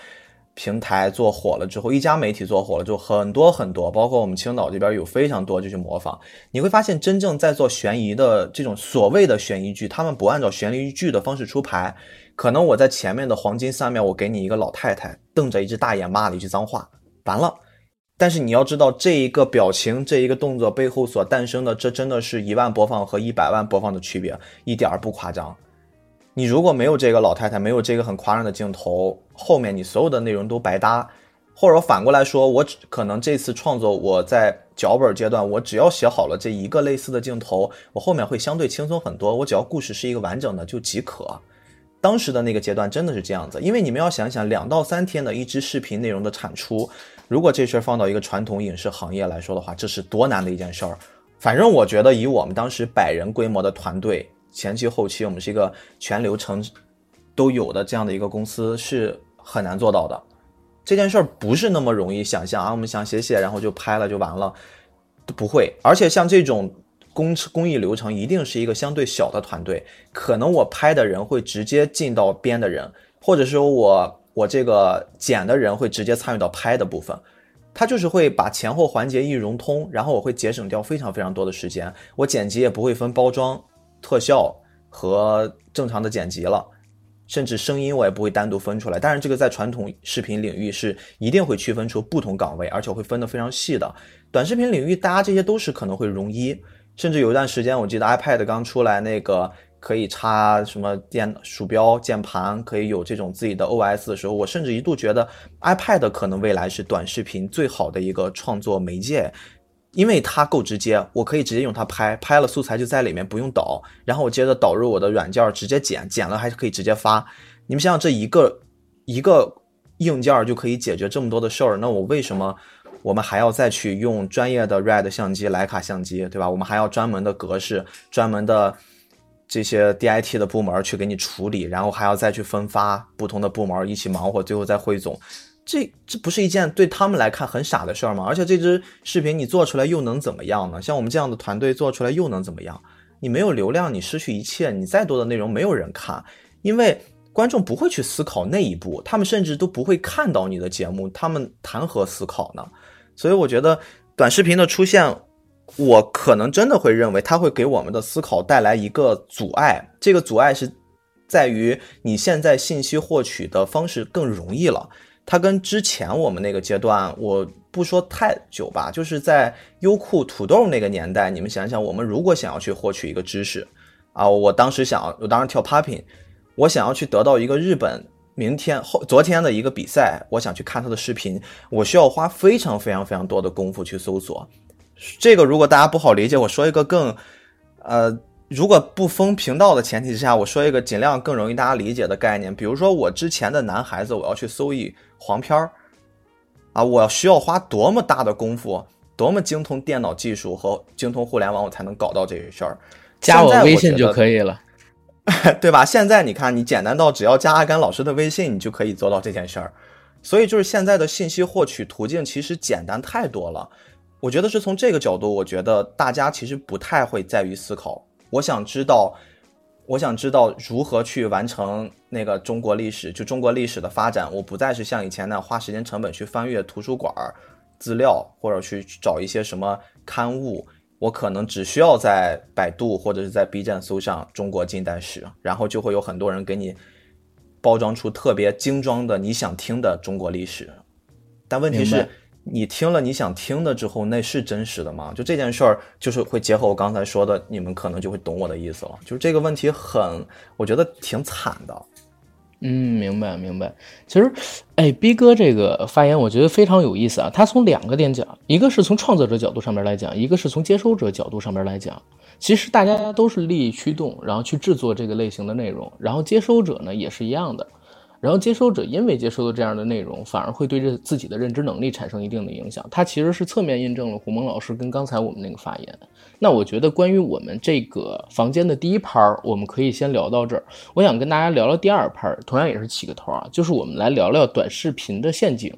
平台做火了之后，一家媒体做火了之后，很多很多，包括我们青岛这边有非常多就去模仿。你会发现，真正在做悬疑的这种所谓的悬疑剧，他们不按照悬疑剧的方式出牌。可能我在前面的黄金三秒，我给你一个老太太瞪着一只大眼骂了一句脏话，完了。但是你要知道，这一个表情，这一个动作背后所诞生的，这真的是一万播放和一百万播放的区别，一点儿不夸张。你如果没有这个老太太，没有这个很夸张的镜头，后面你所有的内容都白搭。或者反过来说，我只可能这次创作我在脚本阶段，我只要写好了这一个类似的镜头，我后面会相对轻松很多。我只要故事是一个完整的就即可。当时的那个阶段真的是这样子，因为你们要想想，两到三天的一支视频内容的产出，如果这事儿放到一个传统影视行业来说的话，这是多难的一件事儿。反正我觉得以我们当时百人规模的团队。前期后期，我们是一个全流程都有的这样的一个公司，是很难做到的。这件事儿不是那么容易想象啊！我们想写写，然后就拍了就完了，不会。而且像这种工工艺流程，一定是一个相对小的团队，可能我拍的人会直接进到编的人，或者说我我这个剪的人会直接参与到拍的部分。他就是会把前后环节一融通，然后我会节省掉非常非常多的时间，我剪辑也不会分包装。特效和正常的剪辑了，甚至声音我也不会单独分出来。但是这个在传统视频领域是一定会区分出不同岗位，而且会分得非常细的。短视频领域大家这些都是可能会融一，甚至有一段时间我记得 iPad 刚出来，那个可以插什么电鼠标、键盘，可以有这种自己的 OS 的时候，我甚至一度觉得 iPad 可能未来是短视频最好的一个创作媒介。因为它够直接，我可以直接用它拍，拍了素材就在里面，不用导，然后我接着导入我的软件，直接剪，剪了还是可以直接发。你们想想，这一个一个硬件就可以解决这么多的事儿，那我为什么我们还要再去用专业的 RED 相机、徕卡相机，对吧？我们还要专门的格式、专门的这些 DIT 的部门去给你处理，然后还要再去分发不同的部门一起忙活，最后再汇总。这这不是一件对他们来看很傻的事儿吗？而且这支视频你做出来又能怎么样呢？像我们这样的团队做出来又能怎么样？你没有流量，你失去一切，你再多的内容没有人看，因为观众不会去思考那一步，他们甚至都不会看到你的节目，他们谈何思考呢？所以我觉得短视频的出现，我可能真的会认为它会给我们的思考带来一个阻碍。这个阻碍是在于你现在信息获取的方式更容易了。它跟之前我们那个阶段，我不说太久吧，就是在优酷、土豆那个年代，你们想想，我们如果想要去获取一个知识，啊，我当时想，我当时跳 popping，我想要去得到一个日本明天后昨天的一个比赛，我想去看他的视频，我需要花非常非常非常多的功夫去搜索。这个如果大家不好理解，我说一个更，呃。如果不封频道的前提之下，我说一个尽量更容易大家理解的概念，比如说我之前的男孩子，我要去搜一黄片儿，啊，我需要花多么大的功夫，多么精通电脑技术和精通互联网，我才能搞到这事儿？加我微信就可以了，对吧？现在你看，你简单到只要加阿甘老师的微信，你就可以做到这件事儿。所以就是现在的信息获取途径其实简单太多了。我觉得是从这个角度，我觉得大家其实不太会在于思考。我想知道，我想知道如何去完成那个中国历史，就中国历史的发展。我不再是像以前那样花时间成本去翻阅图书馆资料，或者去找一些什么刊物。我可能只需要在百度或者是在 B 站搜上中国近代史，然后就会有很多人给你包装出特别精装的你想听的中国历史。但问题是你听了你想听的之后，那是真实的吗？就这件事儿，就是会结合我刚才说的，你们可能就会懂我的意思了。就是这个问题很，我觉得挺惨的。嗯，明白明白。其实，哎，B 哥这个发言我觉得非常有意思啊。他从两个点讲，一个是从创作者角度上面来讲，一个是从接收者角度上面来讲。其实大家都是利益驱动，然后去制作这个类型的内容，然后接收者呢也是一样的。然后接收者因为接收了这样的内容，反而会对这自己的认知能力产生一定的影响。它其实是侧面印证了胡蒙老师跟刚才我们那个发言。那我觉得关于我们这个房间的第一拍儿，我们可以先聊到这儿。我想跟大家聊聊第二拍儿，同样也是起个头啊，就是我们来聊聊短视频的陷阱。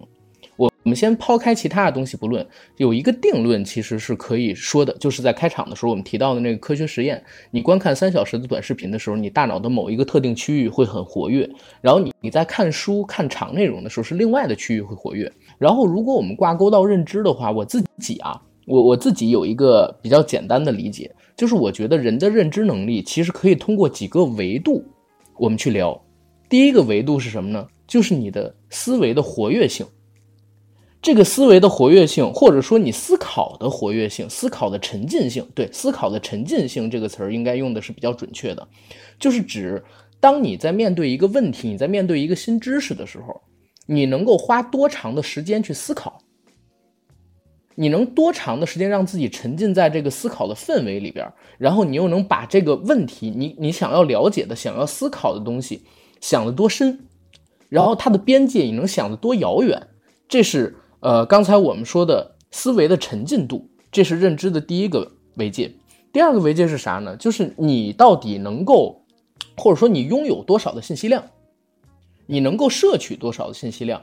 我们先抛开其他的东西不论，有一个定论其实是可以说的，就是在开场的时候我们提到的那个科学实验，你观看三小时的短视频的时候，你大脑的某一个特定区域会很活跃，然后你你在看书看长内容的时候是另外的区域会活跃。然后如果我们挂钩到认知的话，我自己啊，我我自己有一个比较简单的理解，就是我觉得人的认知能力其实可以通过几个维度我们去聊。第一个维度是什么呢？就是你的思维的活跃性。这个思维的活跃性，或者说你思考的活跃性、思考的沉浸性，对“思考的沉浸性”这个词儿应该用的是比较准确的，就是指当你在面对一个问题、你在面对一个新知识的时候，你能够花多长的时间去思考，你能多长的时间让自己沉浸在这个思考的氛围里边，然后你又能把这个问题，你你想要了解的、想要思考的东西想得多深，然后它的边界你能想得多遥远，这是。呃，刚才我们说的思维的沉浸度，这是认知的第一个维界。第二个维界是啥呢？就是你到底能够，或者说你拥有多少的信息量，你能够摄取多少的信息量。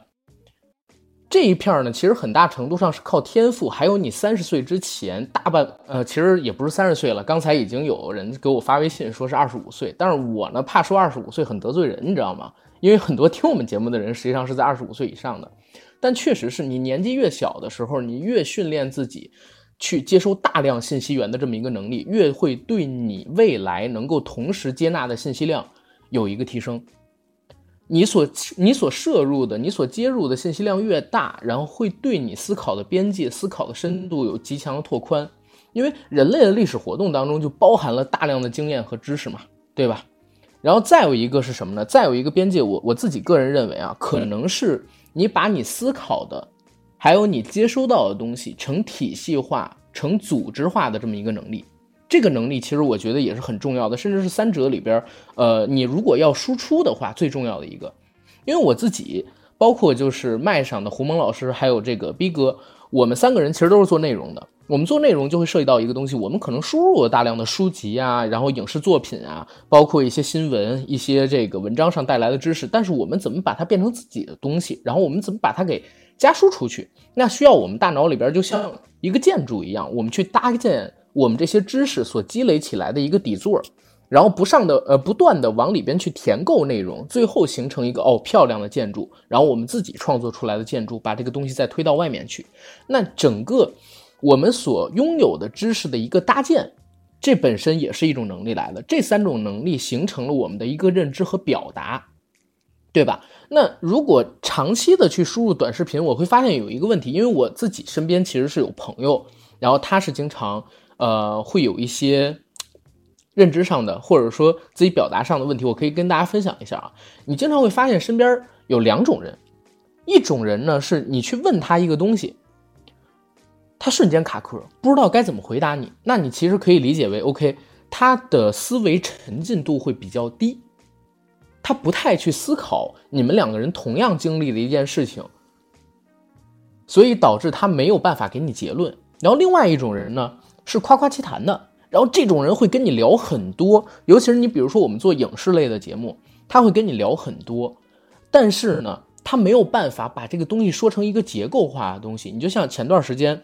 这一片呢，其实很大程度上是靠天赋，还有你三十岁之前大半，呃，其实也不是三十岁了。刚才已经有人给我发微信说是二十五岁，但是我呢怕说二十五岁很得罪人，你知道吗？因为很多听我们节目的人实际上是在二十五岁以上的。但确实是你年纪越小的时候，你越训练自己去接收大量信息源的这么一个能力，越会对你未来能够同时接纳的信息量有一个提升。你所你所摄入的、你所接入的信息量越大，然后会对你思考的边界、思考的深度有极强的拓宽。因为人类的历史活动当中就包含了大量的经验和知识嘛，对吧？然后再有一个是什么呢？再有一个边界，我我自己个人认为啊，可能是。你把你思考的，还有你接收到的东西成体系化、成组织化的这么一个能力，这个能力其实我觉得也是很重要的，甚至是三者里边，呃，你如果要输出的话，最重要的一个。因为我自己，包括就是麦上的胡蒙老师，还有这个逼哥，我们三个人其实都是做内容的。我们做内容就会涉及到一个东西，我们可能输入了大量的书籍啊，然后影视作品啊，包括一些新闻、一些这个文章上带来的知识，但是我们怎么把它变成自己的东西，然后我们怎么把它给加输出去？那需要我们大脑里边就像一个建筑一样，我们去搭建我们这些知识所积累起来的一个底座，然后不上的呃不断的往里边去填够内容，最后形成一个哦漂亮的建筑，然后我们自己创作出来的建筑，把这个东西再推到外面去，那整个。我们所拥有的知识的一个搭建，这本身也是一种能力来的。这三种能力形成了我们的一个认知和表达，对吧？那如果长期的去输入短视频，我会发现有一个问题，因为我自己身边其实是有朋友，然后他是经常呃会有一些认知上的或者说自己表达上的问题，我可以跟大家分享一下啊。你经常会发现身边有两种人，一种人呢是你去问他一个东西。他瞬间卡壳，不知道该怎么回答你。那你其实可以理解为，OK，他的思维沉浸度会比较低，他不太去思考你们两个人同样经历的一件事情，所以导致他没有办法给你结论。然后另外一种人呢，是夸夸其谈的，然后这种人会跟你聊很多，尤其是你比如说我们做影视类的节目，他会跟你聊很多，但是呢，他没有办法把这个东西说成一个结构化的东西。你就像前段时间。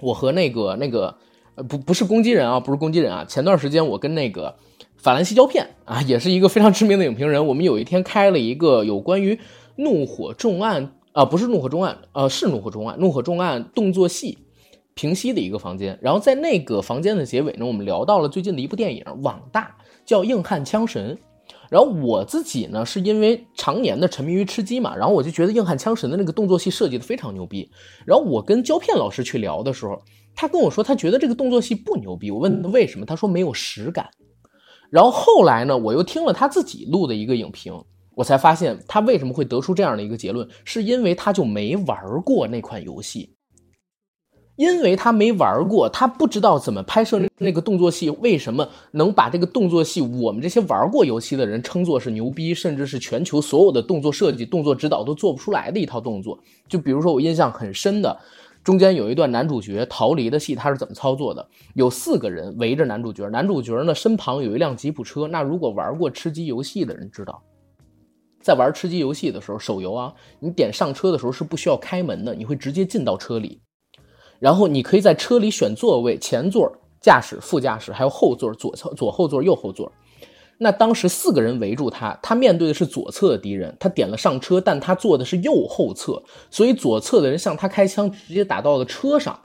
我和那个那个，呃，不不是攻击人啊，不是攻击人啊。前段时间我跟那个法兰西胶片啊，也是一个非常知名的影评人，我们有一天开了一个有关于怒火重案啊，不是怒火重案，呃，是怒火重案，怒火重案动作戏平息的一个房间。然后在那个房间的结尾呢，我们聊到了最近的一部电影，网大叫《硬汉枪神》。然后我自己呢，是因为常年的沉迷于吃鸡嘛，然后我就觉得《硬汉枪神》的那个动作戏设计的非常牛逼。然后我跟胶片老师去聊的时候，他跟我说他觉得这个动作戏不牛逼。我问他为什么，他说没有实感。然后后来呢，我又听了他自己录的一个影评，我才发现他为什么会得出这样的一个结论，是因为他就没玩过那款游戏。因为他没玩过，他不知道怎么拍摄那个动作戏。为什么能把这个动作戏，我们这些玩过游戏的人称作是牛逼，甚至是全球所有的动作设计、动作指导都做不出来的一套动作？就比如说我印象很深的，中间有一段男主角逃离的戏，他是怎么操作的？有四个人围着男主角，男主角呢身旁有一辆吉普车。那如果玩过吃鸡游戏的人知道，在玩吃鸡游戏的时候，手游啊，你点上车的时候是不需要开门的，你会直接进到车里。然后你可以在车里选座位，前座、驾驶、副驾驶，还有后座，左侧、左后座、右后座。那当时四个人围住他，他面对的是左侧的敌人，他点了上车，但他坐的是右后侧，所以左侧的人向他开枪，直接打到了车上。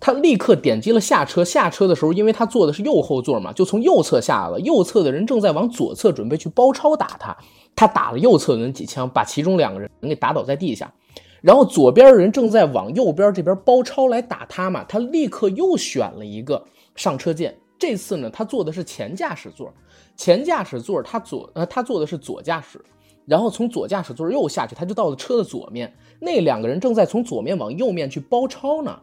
他立刻点击了下车，下车的时候，因为他坐的是右后座嘛，就从右侧下了。右侧的人正在往左侧准备去包抄打他，他打了右侧的人几枪，把其中两个人给打倒在地下。然后左边人正在往右边这边包抄来打他嘛，他立刻又选了一个上车键。这次呢，他坐的是前驾驶座，前驾驶座他左呃他坐的是左驾驶，然后从左驾驶座又下去，他就到了车的左面。那两个人正在从左面往右面去包抄呢，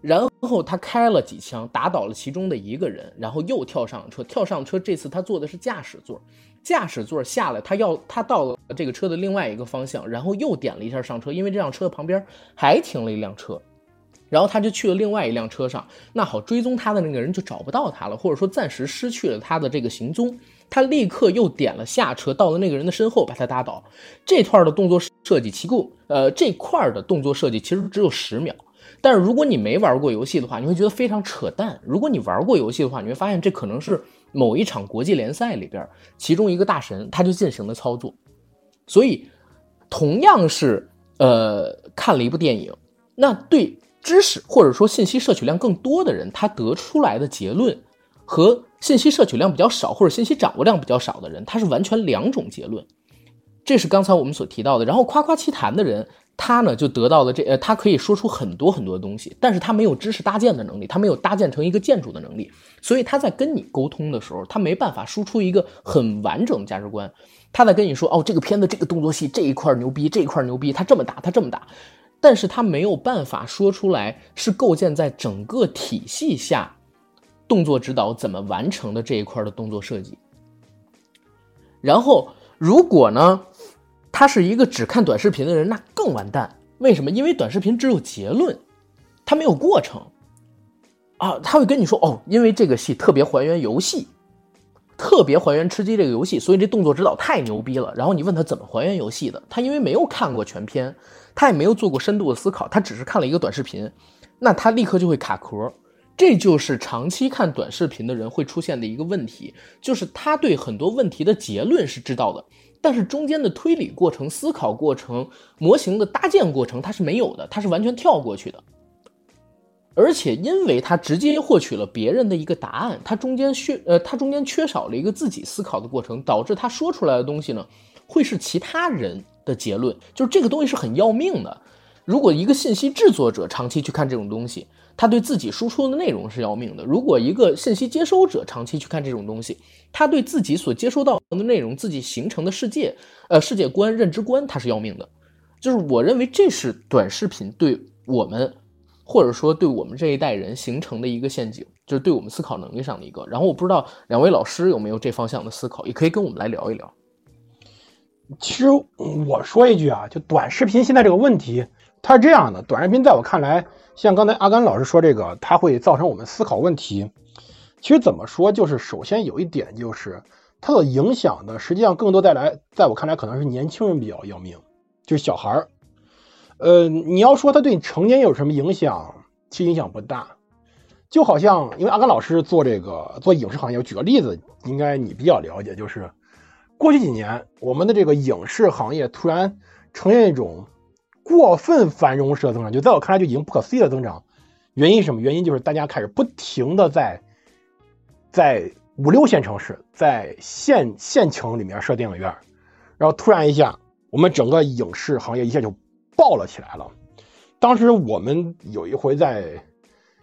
然后他开了几枪，打倒了其中的一个人，然后又跳上车，跳上车。这次他坐的是驾驶座。驾驶座下来，他要他到了这个车的另外一个方向，然后又点了一下上车，因为这辆车旁边还停了一辆车，然后他就去了另外一辆车上。那好，追踪他的那个人就找不到他了，或者说暂时失去了他的这个行踪。他立刻又点了下车，到了那个人的身后把他打倒。这段的动作设计，其共呃这块的动作设计其实只有十秒，但是如果你没玩过游戏的话，你会觉得非常扯淡。如果你玩过游戏的话，你会发现这可能是。某一场国际联赛里边，其中一个大神他就进行了操作，所以同样是呃看了一部电影，那对知识或者说信息摄取量更多的人，他得出来的结论和信息摄取量比较少或者信息掌握量比较少的人，他是完全两种结论。这是刚才我们所提到的，然后夸夸其谈的人。他呢就得到了这呃，他可以说出很多很多东西，但是他没有知识搭建的能力，他没有搭建成一个建筑的能力，所以他在跟你沟通的时候，他没办法输出一个很完整的价值观。他在跟你说哦，这个片子这个动作戏这一块牛逼，这一块牛逼，他这么打，他这么打，但是他没有办法说出来是构建在整个体系下动作指导怎么完成的这一块的动作设计。然后如果呢？他是一个只看短视频的人，那更完蛋。为什么？因为短视频只有结论，他没有过程啊。他会跟你说哦，因为这个戏特别还原游戏，特别还原吃鸡这个游戏，所以这动作指导太牛逼了。然后你问他怎么还原游戏的，他因为没有看过全片，他也没有做过深度的思考，他只是看了一个短视频，那他立刻就会卡壳。这就是长期看短视频的人会出现的一个问题，就是他对很多问题的结论是知道的。但是中间的推理过程、思考过程、模型的搭建过程，它是没有的，它是完全跳过去的。而且，因为他直接获取了别人的一个答案，他中间缺呃，他中间缺少了一个自己思考的过程，导致他说出来的东西呢，会是其他人的结论。就是这个东西是很要命的。如果一个信息制作者长期去看这种东西，他对自己输出的内容是要命的。如果一个信息接收者长期去看这种东西，他对自己所接收到的内容、自己形成的世界、呃世界观、认知观，他是要命的。就是我认为这是短视频对我们，或者说对我们这一代人形成的一个陷阱，就是对我们思考能力上的一个。然后我不知道两位老师有没有这方向的思考，也可以跟我们来聊一聊。其实我说一句啊，就短视频现在这个问题，它是这样的：短视频在我看来。像刚才阿甘老师说这个，它会造成我们思考问题。其实怎么说，就是首先有一点就是，它的影响的实际上更多带来，在我看来可能是年轻人比较要命，就是小孩儿。呃，你要说它对成年有什么影响，其实影响不大。就好像因为阿甘老师做这个做影视行业，我举个例子，应该你比较了解，就是过去几年我们的这个影视行业突然呈现一种。过分繁荣式的增长，就在我看来就已经不可思议的增长。原因什么？原因就是大家开始不停的在在五六线城市，在县县城里面设电影院，然后突然一下，我们整个影视行业一下就爆了起来了。当时我们有一回在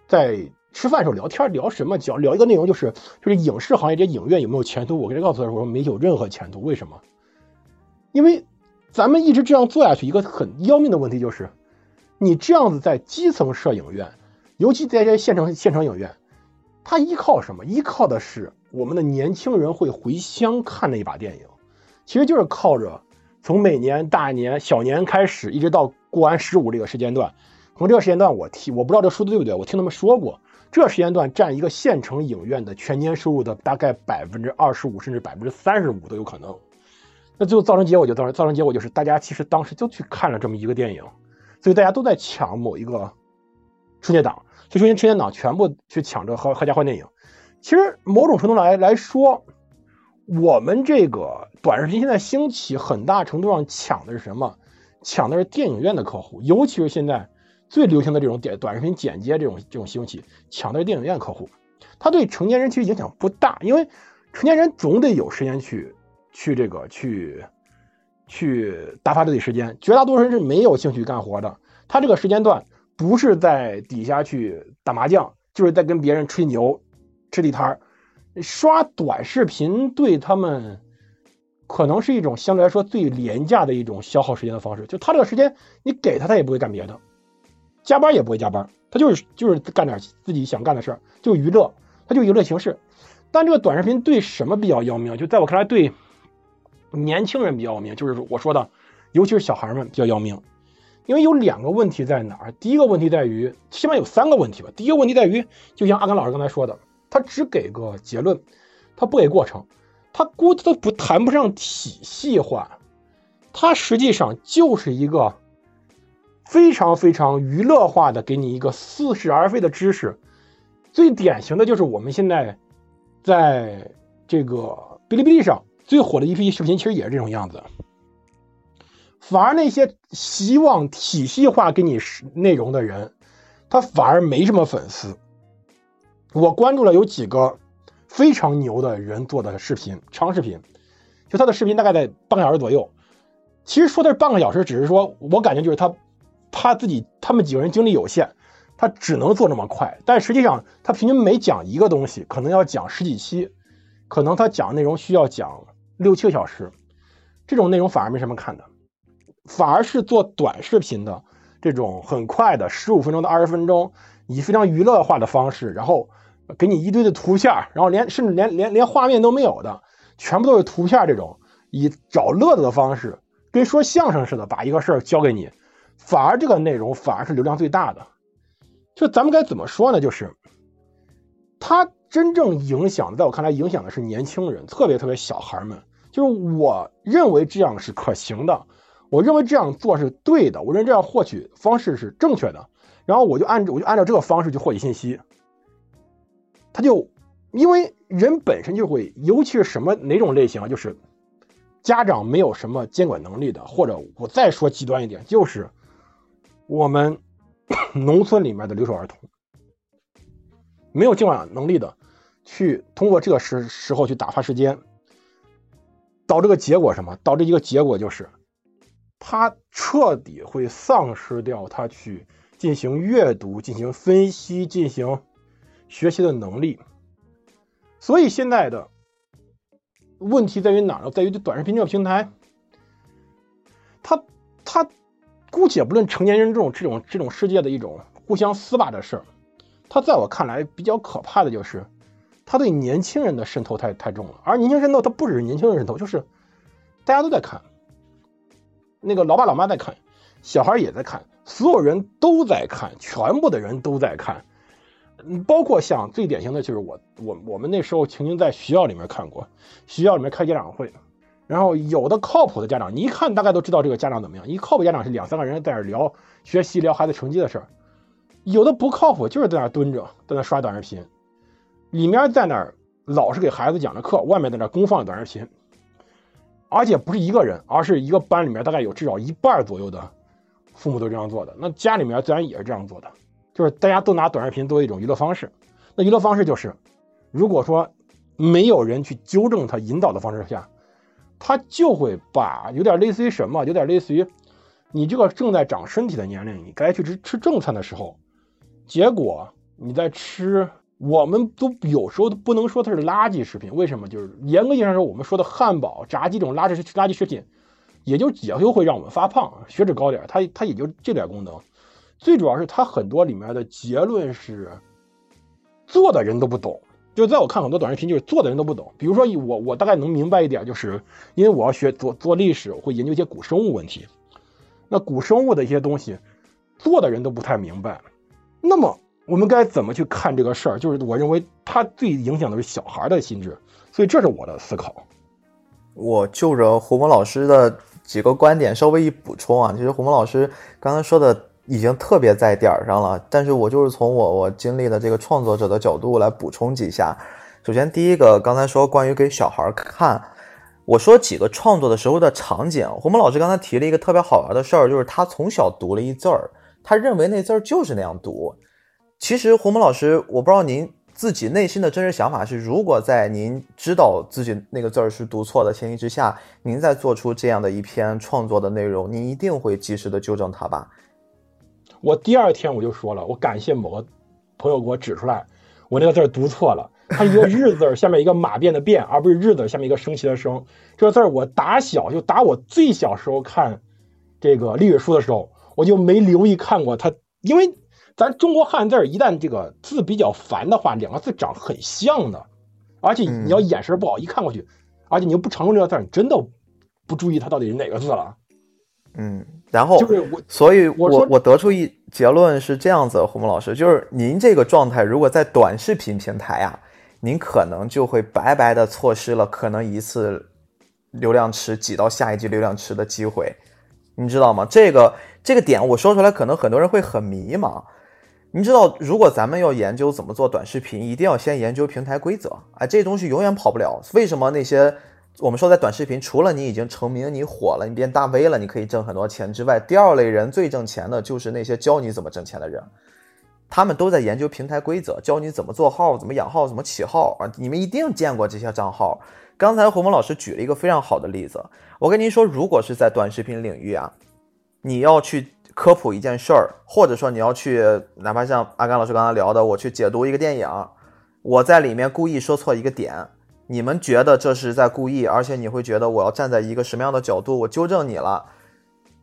在吃饭时候聊天，聊什么？讲聊一个内容，就是就是影视行业这影院有没有前途？我跟他告诉他说没有任何前途。为什么？因为咱们一直这样做下去，一个很要命的问题就是，你这样子在基层设影院，尤其在这些县城县城影院，它依靠什么？依靠的是我们的年轻人会回乡看那一把电影，其实就是靠着从每年大年小年开始，一直到。过完十五这个时间段，从这个时间段我听，我不知道这数字对不对，我听他们说过，这时间段占一个县城影院的全年收入的大概百分之二十五，甚至百分之三十五都有可能。那最后造成结果就造成造成结果就是大家其实当时就去看了这么一个电影，所以大家都在抢某一个春节档，所以说春节档全部去抢这合合家欢电影。其实某种程度来来说，我们这个短视频现在兴起，很大程度上抢的是什么？抢的是电影院的客户，尤其是现在最流行的这种短短视频剪接这种这种兴起，抢的是电影院客户。他对成年人其实影响不大，因为成年人总得有时间去去这个去去打发自己时间，绝大多数人是没有兴趣干活的。他这个时间段不是在底下去打麻将，就是在跟别人吹牛、吃地摊儿、刷短视频，对他们。可能是一种相对来说最廉价的一种消耗时间的方式，就他这个时间你给他，他也不会干别的，加班也不会加班，他就是就是干点自己想干的事儿，就娱乐，他就娱乐形式。但这个短视频对什么比较要命？就在我看来，对年轻人比较要命，就是我说的，尤其是小孩们比较要命。因为有两个问题在哪儿？第一个问题在于，起码有三个问题吧。第一个问题在于，就像阿甘老师刚才说的，他只给个结论，他不给过程。他估计都不谈不上体系化，他实际上就是一个非常非常娱乐化的，给你一个似是而非的知识。最典型的就是我们现在在这个哔哩哔哩上最火的一批视频，其实也是这种样子。反而那些希望体系化给你内容的人，他反而没什么粉丝。我关注了有几个。非常牛的人做的视频，长视频，就他的视频大概在半个小时左右。其实说的是半个小时，只是说我感觉就是他，他自己他们几个人精力有限，他只能做这么快。但实际上他平均每讲一个东西，可能要讲十几期，可能他讲内容需要讲六七个小时。这种内容反而没什么看的，反而是做短视频的这种很快的十五分钟到二十分钟，以非常娱乐化的方式，然后。给你一堆的图片，然后连甚至连连连画面都没有的，全部都是图片。这种以找乐子的方式，跟说相声似的，把一个事儿教给你，反而这个内容反而是流量最大的。就咱们该怎么说呢？就是他真正影响，在我看来，影响的是年轻人，特别特别小孩们。就是我认为这样是可行的，我认为这样做是对的，我认为这样获取方式是正确的，然后我就按我就按照这个方式去获取信息。他就，因为人本身就会，尤其是什么哪种类型啊，就是家长没有什么监管能力的，或者我再说极端一点，就是我们 农村里面的留守儿童，没有监管能力的，去通过这个时时候去打发时间，导致个结果什么？导致一个结果就是，他彻底会丧失掉他去进行阅读、进行分析、进行。学习的能力，所以现在的问题在于哪呢？在于这短视频这个平台，他他姑且不论成年人这种这种这种世界的一种互相撕巴的事儿，它在我看来比较可怕的就是，他对年轻人的渗透太太重了。而年轻渗透，它不只是年轻人渗透，就是大家都在看，那个老爸老妈在看，小孩也在看，所有人都在看，全部的人都在看。嗯，包括像最典型的就是我我我们那时候曾经在学校里面看过，学校里面开家长会，然后有的靠谱的家长，你一看大概都知道这个家长怎么样。一靠谱家长是两三个人在那聊学习、聊孩子成绩的事儿，有的不靠谱，就是在那蹲着，在那刷短视频，里面在那儿老师给孩子讲着课，外面在那公放短视频，而且不是一个人，而是一个班里面大概有至少一半左右的父母都这样做的，那家里面自然也是这样做的。就是大家都拿短视频作为一种娱乐方式。那娱乐方式就是，如果说没有人去纠正他、引导的方式下，他就会把有点类似于什么，有点类似于你这个正在长身体的年龄，你该去吃吃正餐的时候，结果你在吃，我们都有时候都不能说它是垃圾食品。为什么？就是严格意义上说，我们说的汉堡、炸鸡这种垃圾垃圾食品，也就也就会让我们发胖、血脂高点，它它也就这点功能。最主要是它很多里面的结论是做的人都不懂。就在我看很多短视频，就是做的人都不懂。比如说我，我大概能明白一点，就是因为我要学做做历史，我会研究一些古生物问题。那古生物的一些东西，做的人都不太明白。那么我们该怎么去看这个事儿？就是我认为它最影响的是小孩的心智。所以这是我的思考。我就着胡蒙老师的几个观点稍微一补充啊，其实胡蒙老师刚才说的。已经特别在点儿上了，但是我就是从我我经历的这个创作者的角度来补充几下。首先，第一个，刚才说关于给小孩看，我说几个创作的时候的场景。胡蒙老师刚才提了一个特别好玩的事儿，就是他从小读了一字儿，他认为那字儿就是那样读。其实胡蒙老师，我不知道您自己内心的真实想法是，如果在您知道自己那个字儿是读错的前提之下，您在做出这样的一篇创作的内容，您一定会及时的纠正它吧？我第二天我就说了，我感谢某个朋友给我指出来，我那个字读错了，它一个日字下面一个马变的变，而不是日字下面一个升旗的升。这个字我打小就打我最小时候看这个历史书的时候，我就没留意看过它，因为咱中国汉字一旦这个字比较繁的话，两个字长很像的，而且你要眼神不好，一看过去，而且你又不常用这个字，你真的不注意它到底是哪个字了。嗯。然后，就是我，所以我我得出一结论是这样子，胡木老师，就是您这个状态，如果在短视频平台啊，您可能就会白白的错失了可能一次流量池挤到下一级流量池的机会，你知道吗？这个这个点我说出来，可能很多人会很迷茫。你知道，如果咱们要研究怎么做短视频，一定要先研究平台规则，哎，这东西永远跑不了。为什么那些？我们说，在短视频，除了你已经成名、你火了、你变大 V 了，你可以挣很多钱之外，第二类人最挣钱的就是那些教你怎么挣钱的人。他们都在研究平台规则，教你怎么做号、怎么养号、怎么起号啊！你们一定见过这些账号。刚才胡峰老师举了一个非常好的例子，我跟您说，如果是在短视频领域啊，你要去科普一件事儿，或者说你要去，哪怕像阿甘老师刚才聊的，我去解读一个电影，我在里面故意说错一个点。你们觉得这是在故意，而且你会觉得我要站在一个什么样的角度，我纠正你了？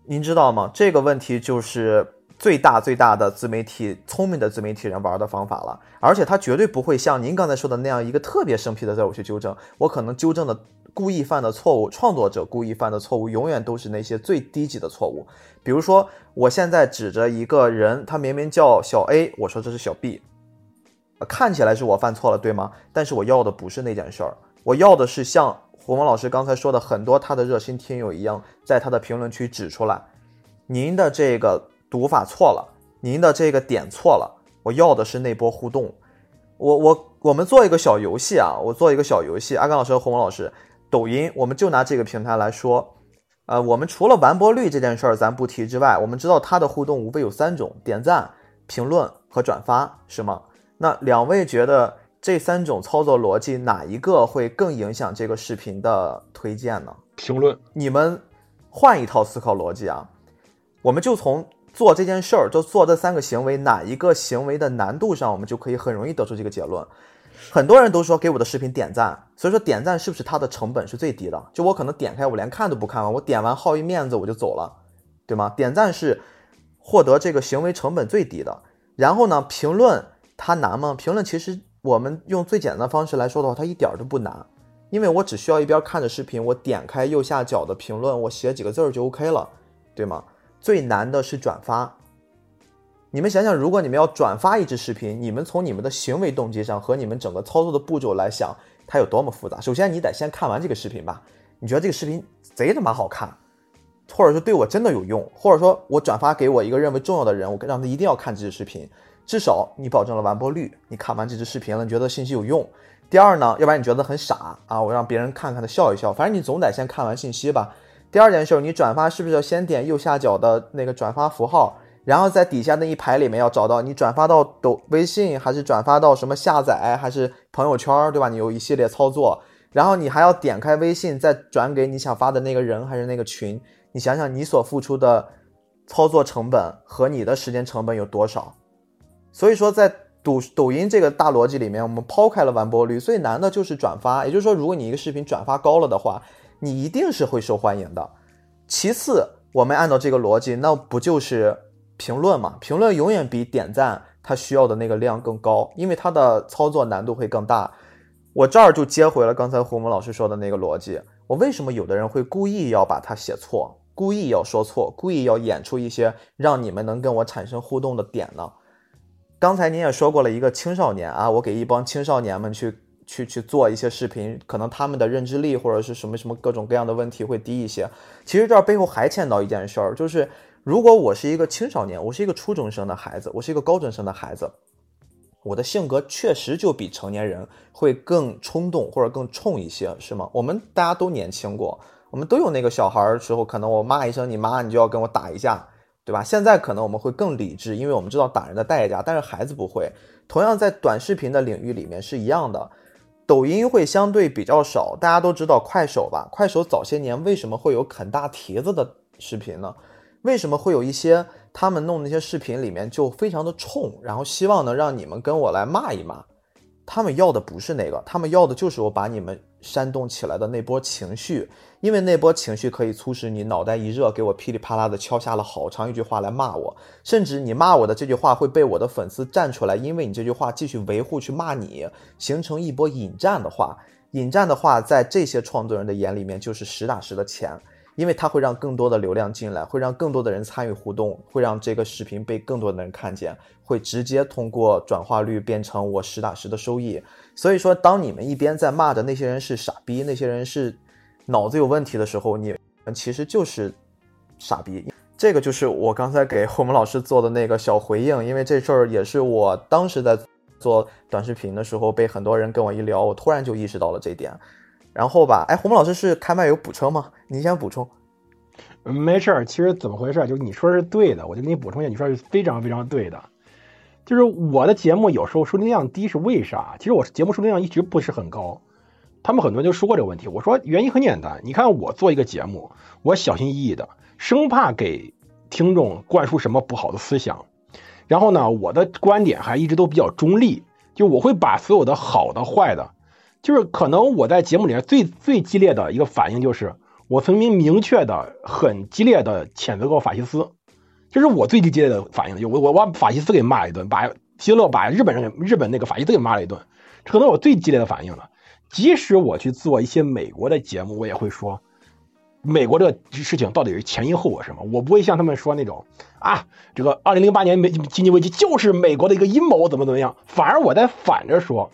您知道吗？这个问题就是最大最大的自媒体聪明的自媒体人玩的方法了，而且他绝对不会像您刚才说的那样一个特别生僻的字我去纠正，我可能纠正的故意犯的错误，创作者故意犯的错误，永远都是那些最低级的错误。比如说，我现在指着一个人，他明明叫小 A，我说这是小 B。看起来是我犯错了，对吗？但是我要的不是那件事儿，我要的是像胡蒙老师刚才说的，很多他的热心听友一样，在他的评论区指出来，您的这个读法错了，您的这个点错了，我要的是那波互动。我我我们做一个小游戏啊，我做一个小游戏。阿甘老师和胡蒙老师，抖音，我们就拿这个平台来说，呃，我们除了完播率这件事儿咱不提之外，我们知道它的互动无非有三种：点赞、评论和转发，是吗？那两位觉得这三种操作逻辑哪一个会更影响这个视频的推荐呢？评论，你们换一套思考逻辑啊，我们就从做这件事儿，就做这三个行为哪一个行为的难度上，我们就可以很容易得出这个结论。很多人都说给我的视频点赞，所以说点赞是不是它的成本是最低的？就我可能点开我连看都不看完，我点完好一面子我就走了，对吗？点赞是获得这个行为成本最低的。然后呢，评论。它难吗？评论其实我们用最简单的方式来说的话，它一点都不难，因为我只需要一边看着视频，我点开右下角的评论，我写几个字儿就 OK 了，对吗？最难的是转发。你们想想，如果你们要转发一支视频，你们从你们的行为动机上和你们整个操作的步骤来想，它有多么复杂。首先，你得先看完这个视频吧，你觉得这个视频贼他妈好看，或者说对我真的有用，或者说我转发给我一个认为重要的人，我让他一定要看这支视频。至少你保证了完播率，你看完这支视频了，你觉得信息有用。第二呢，要不然你觉得很傻啊，我让别人看看他笑一笑，反正你总得先看完信息吧。第二件事，你转发是不是要先点右下角的那个转发符号，然后在底下那一排里面要找到你转发到抖微信还是转发到什么下载还是朋友圈，对吧？你有一系列操作，然后你还要点开微信再转给你想发的那个人还是那个群，你想想你所付出的操作成本和你的时间成本有多少？所以说在抖抖音这个大逻辑里面，我们抛开了完播率，最难的就是转发。也就是说，如果你一个视频转发高了的话，你一定是会受欢迎的。其次，我们按照这个逻辑，那不就是评论嘛？评论永远比点赞它需要的那个量更高，因为它的操作难度会更大。我这儿就接回了刚才胡蒙老师说的那个逻辑。我为什么有的人会故意要把它写错，故意要说错，故意要演出一些让你们能跟我产生互动的点呢？刚才您也说过了一个青少年啊，我给一帮青少年们去。去去做一些视频，可能他们的认知力或者是什么什么各种各样的问题会低一些。其实这儿背后还牵到一件事儿，就是如果我是一个青少年，我是一个初中生的孩子，我是一个高中生的孩子，我的性格确实就比成年人会更冲动或者更冲一些，是吗？我们大家都年轻过，我们都有那个小孩儿时候，可能我骂一声你妈，你就要跟我打一架，对吧？现在可能我们会更理智，因为我们知道打人的代价，但是孩子不会。同样在短视频的领域里面是一样的。抖音会相对比较少，大家都知道快手吧？快手早些年为什么会有啃大蹄子的视频呢？为什么会有一些他们弄那些视频里面就非常的冲，然后希望能让你们跟我来骂一骂？他们要的不是那个，他们要的就是我把你们煽动起来的那波情绪，因为那波情绪可以促使你脑袋一热，给我噼里啪啦的敲下了好长一句话来骂我，甚至你骂我的这句话会被我的粉丝站出来，因为你这句话继续维护去骂你，形成一波引战的话，引战的话，在这些创作人的眼里面就是实打实的钱。因为它会让更多的流量进来，会让更多的人参与互动，会让这个视频被更多的人看见，会直接通过转化率变成我实打实的收益。所以说，当你们一边在骂着那些人是傻逼，那些人是脑子有问题的时候，你们其实就是傻逼。这个就是我刚才给我们老师做的那个小回应，因为这事儿也是我当时在做短视频的时候被很多人跟我一聊，我突然就意识到了这点。然后吧，哎，红木老师是开麦有补充吗？您先补充。没事儿，其实怎么回事？就是你说是对的，我就给你补充一下，你说是非常非常对的。就是我的节目有时候收听量低是为啥？其实我节目收听量一直不是很高。他们很多人就说过这个问题，我说原因很简单，你看我做一个节目，我小心翼翼的，生怕给听众灌输什么不好的思想。然后呢，我的观点还一直都比较中立，就我会把所有的好的、坏的。就是可能我在节目里面最最激烈的一个反应，就是我曾经明确的、很激烈的谴责过法西斯，这是我最激烈的反应。就我我把法西斯给骂了一顿，把希特勒把日本人日本那个法西斯给骂了一顿，这可能我最激烈的反应了。即使我去做一些美国的节目，我也会说美国这个事情到底是前因后果什么。我不会像他们说那种啊，这个二零零八年美经济危机就是美国的一个阴谋，怎么怎么样。反而我在反着说。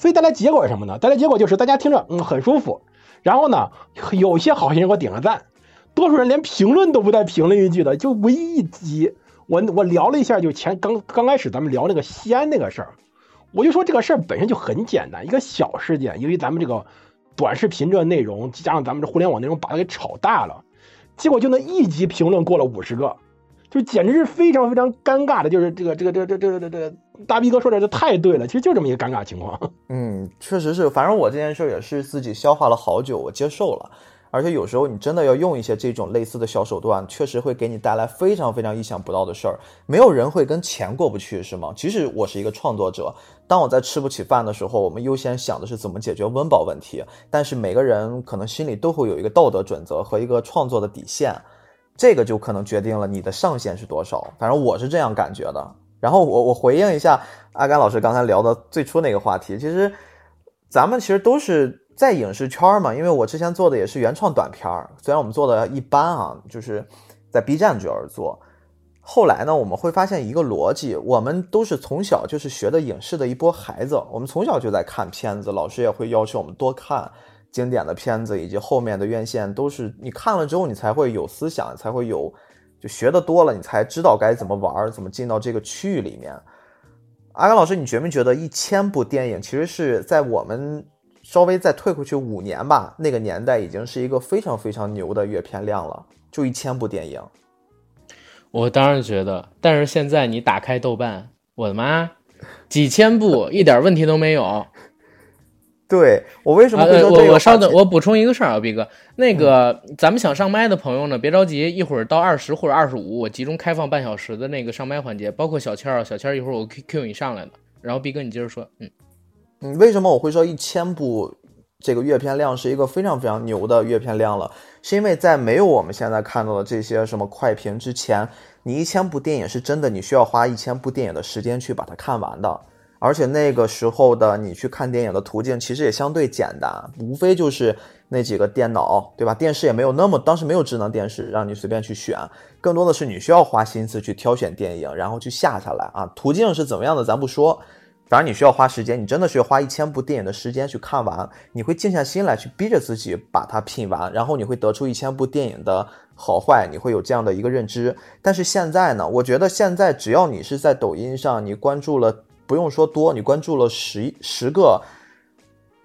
所以带来结果是什么呢？带来结果就是大家听着嗯很舒服，然后呢有些好心人给我点个赞，多数人连评论都不带评论一句的，就唯一一集我我聊了一下，就前刚刚开始咱们聊那个西安那个事儿，我就说这个事儿本身就很简单，一个小事件，因为咱们这个短视频这内容加上咱们这互联网内容把它给炒大了，结果就那一集评论过了五十个。就简直是非常非常尴尬的，就是这个这个这个这这这这大逼哥说的就太对了，其实就这么一个尴尬情况。嗯，确实是，反正我这件事也是自己消化了好久，我接受了。而且有时候你真的要用一些这种类似的小手段，确实会给你带来非常非常意想不到的事儿。没有人会跟钱过不去，是吗？即使我是一个创作者，当我在吃不起饭的时候，我们优先想的是怎么解决温饱问题。但是每个人可能心里都会有一个道德准则和一个创作的底线。这个就可能决定了你的上限是多少，反正我是这样感觉的。然后我我回应一下阿甘老师刚才聊的最初那个话题，其实咱们其实都是在影视圈嘛，因为我之前做的也是原创短片儿，虽然我们做的一般啊，就是在 B 站主要是做。后来呢，我们会发现一个逻辑，我们都是从小就是学的影视的一波孩子，我们从小就在看片子，老师也会要求我们多看。经典的片子以及后面的院线都是你看了之后，你才会有思想，才会有就学的多了，你才知道该怎么玩，怎么进到这个区域里面。阿甘老师，你觉没觉得一千部电影其实是在我们稍微再退回去五年吧，那个年代已经是一个非常非常牛的阅片量了，就一千部电影。我当然觉得，但是现在你打开豆瓣，我的妈，几千部一点问题都没有。对我为什么会呃，说这个？我我稍等，我补充一个事儿啊，毕哥，那个咱们想上麦的朋友呢，别着急，一会儿到二十或者二十五，我集中开放半小时的那个上麦环节，包括小千儿，小千儿一会儿我 Q Q 你上来了，然后毕哥你接着说，嗯，嗯，为什么我会说一千部这个阅片量是一个非常非常牛的阅片量了？是因为在没有我们现在看到的这些什么快评之前，你一千部电影是真的你需要花一千部电影的时间去把它看完的。而且那个时候的你去看电影的途径其实也相对简单，无非就是那几个电脑，对吧？电视也没有那么，当时没有智能电视让你随便去选，更多的是你需要花心思去挑选电影，然后去下下来啊。途径是怎么样的咱不说，反正你需要花时间，你真的是要花一千部电影的时间去看完，你会静下心来去逼着自己把它拼完，然后你会得出一千部电影的好坏，你会有这样的一个认知。但是现在呢，我觉得现在只要你是在抖音上，你关注了。不用说多，你关注了十十个，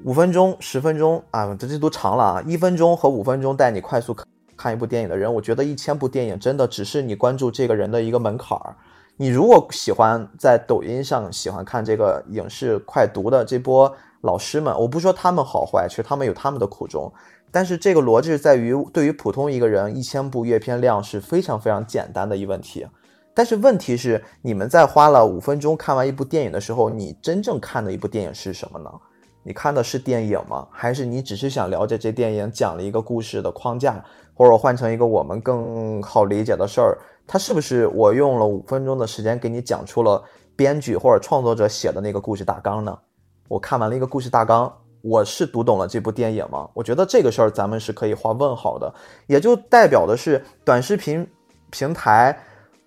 五分钟、十分钟啊，这这都长了啊！一分钟和五分钟带你快速看一部电影的人，我觉得一千部电影真的只是你关注这个人的一个门槛儿。你如果喜欢在抖音上喜欢看这个影视快读的这波老师们，我不说他们好坏，其实他们有他们的苦衷，但是这个逻辑在于，对于普通一个人，一千部阅片量是非常非常简单的一问题。但是问题是，你们在花了五分钟看完一部电影的时候，你真正看的一部电影是什么呢？你看的是电影吗？还是你只是想了解这电影讲了一个故事的框架，或者换成一个我们更好理解的事儿，它是不是我用了五分钟的时间给你讲出了编剧或者创作者写的那个故事大纲呢？我看完了一个故事大纲，我是读懂了这部电影吗？我觉得这个事儿咱们是可以画问号的，也就代表的是短视频平台。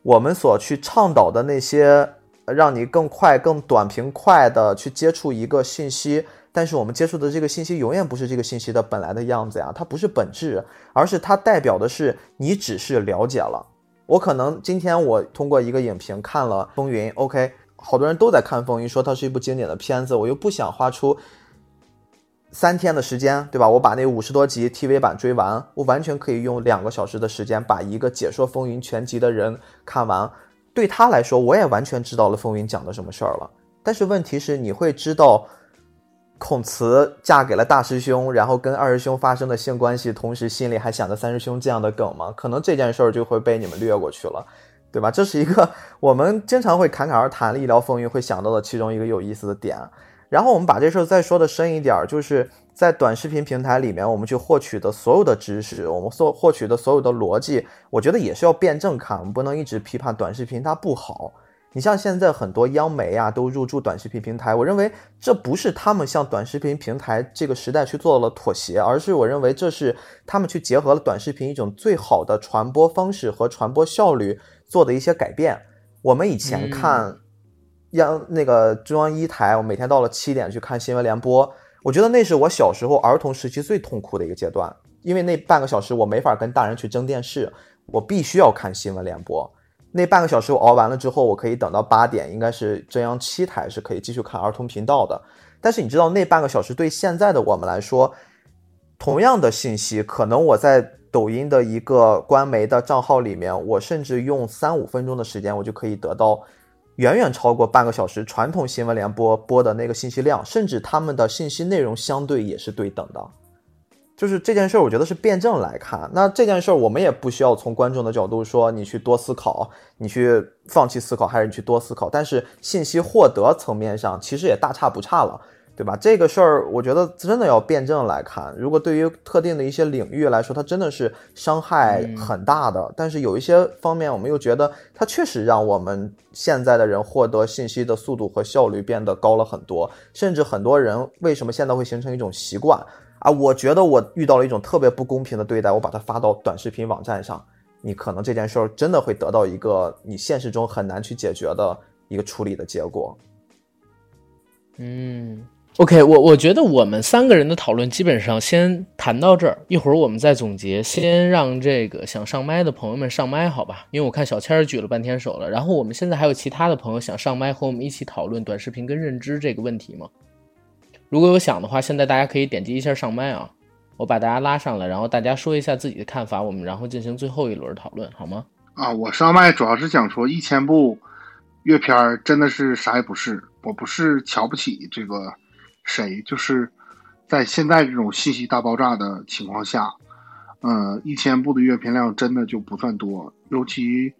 我们所去倡导的那些，让你更快、更短平快的去接触一个信息，但是我们接触的这个信息永远不是这个信息的本来的样子呀，它不是本质，而是它代表的是你只是了解了。我可能今天我通过一个影评看了《风云》，OK，好多人都在看《风云》，说它是一部经典的片子，我又不想花出。三天的时间，对吧？我把那五十多集 TV 版追完，我完全可以用两个小时的时间把一个解说《风云》全集的人看完。对他来说，我也完全知道了《风云》讲的什么事儿了。但是问题是，你会知道孔慈嫁给了大师兄，然后跟二师兄发生的性关系，同时心里还想着三师兄这样的梗吗？可能这件事儿就会被你们略过去了，对吧？这是一个 我们经常会侃侃而谈，一聊《风云》会想到的其中一个有意思的点。然后我们把这事儿再说的深一点儿，就是在短视频平台里面，我们去获取的所有的知识，我们所获取的所有的逻辑，我觉得也是要辩证看，我们不能一直批判短视频它不好。你像现在很多央媒啊都入驻短视频平台，我认为这不是他们向短视频平台这个时代去做了妥协，而是我认为这是他们去结合了短视频一种最好的传播方式和传播效率做的一些改变。我们以前看。央那个中央一台，我每天到了七点去看新闻联播，我觉得那是我小时候儿童时期最痛苦的一个阶段，因为那半个小时我没法跟大人去争电视，我必须要看新闻联播。那半个小时我熬完了之后，我可以等到八点，应该是中央七台是可以继续看儿童频道的。但是你知道，那半个小时对现在的我们来说，同样的信息，可能我在抖音的一个官媒的账号里面，我甚至用三五分钟的时间，我就可以得到。远远超过半个小时传统新闻联播播的那个信息量，甚至他们的信息内容相对也是对等的。就是这件事儿，我觉得是辩证来看。那这件事儿，我们也不需要从观众的角度说你去多思考，你去放弃思考，还是你去多思考。但是信息获得层面上，其实也大差不差了。对吧？这个事儿，我觉得真的要辩证来看。如果对于特定的一些领域来说，它真的是伤害很大的。但是有一些方面，我们又觉得它确实让我们现在的人获得信息的速度和效率变得高了很多。甚至很多人为什么现在会形成一种习惯啊？我觉得我遇到了一种特别不公平的对待，我把它发到短视频网站上，你可能这件事儿真的会得到一个你现实中很难去解决的一个处理的结果。嗯。OK，我我觉得我们三个人的讨论基本上先谈到这儿，一会儿我们再总结。先让这个想上麦的朋友们上麦，好吧？因为我看小千儿举了半天手了。然后我们现在还有其他的朋友想上麦和我们一起讨论短视频跟认知这个问题吗？如果有想的话，现在大家可以点击一下上麦啊，我把大家拉上来，然后大家说一下自己的看法，我们然后进行最后一轮讨论，好吗？啊，我上麦主要是想说，一千部阅片儿真的是啥也不是。我不是瞧不起这个谁，就是在现在这种信息大爆炸的情况下，呃，一千部的阅片量真的就不算多。尤其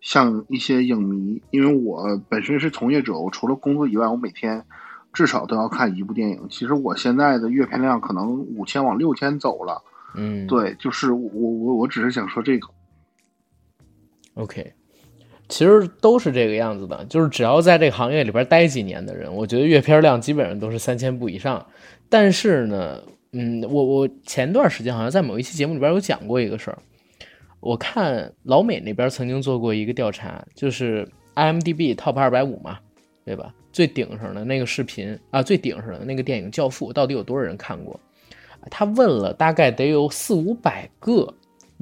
像一些影迷，因为我本身是从业者，我除了工作以外，我每天至少都要看一部电影。其实我现在的阅片量可能五千往六千走了。嗯，对，就是我我我只是想说这个。OK，其实都是这个样子的，就是只要在这个行业里边待几年的人，我觉得阅片量基本上都是三千部以上。但是呢，嗯，我我前段时间好像在某一期节目里边有讲过一个事儿，我看老美那边曾经做过一个调查，就是 IMDB Top 二百五嘛，对吧？最顶上的那个视频啊，最顶上的那个电影《教父》，到底有多少人看过？他问了大概得有四五百个。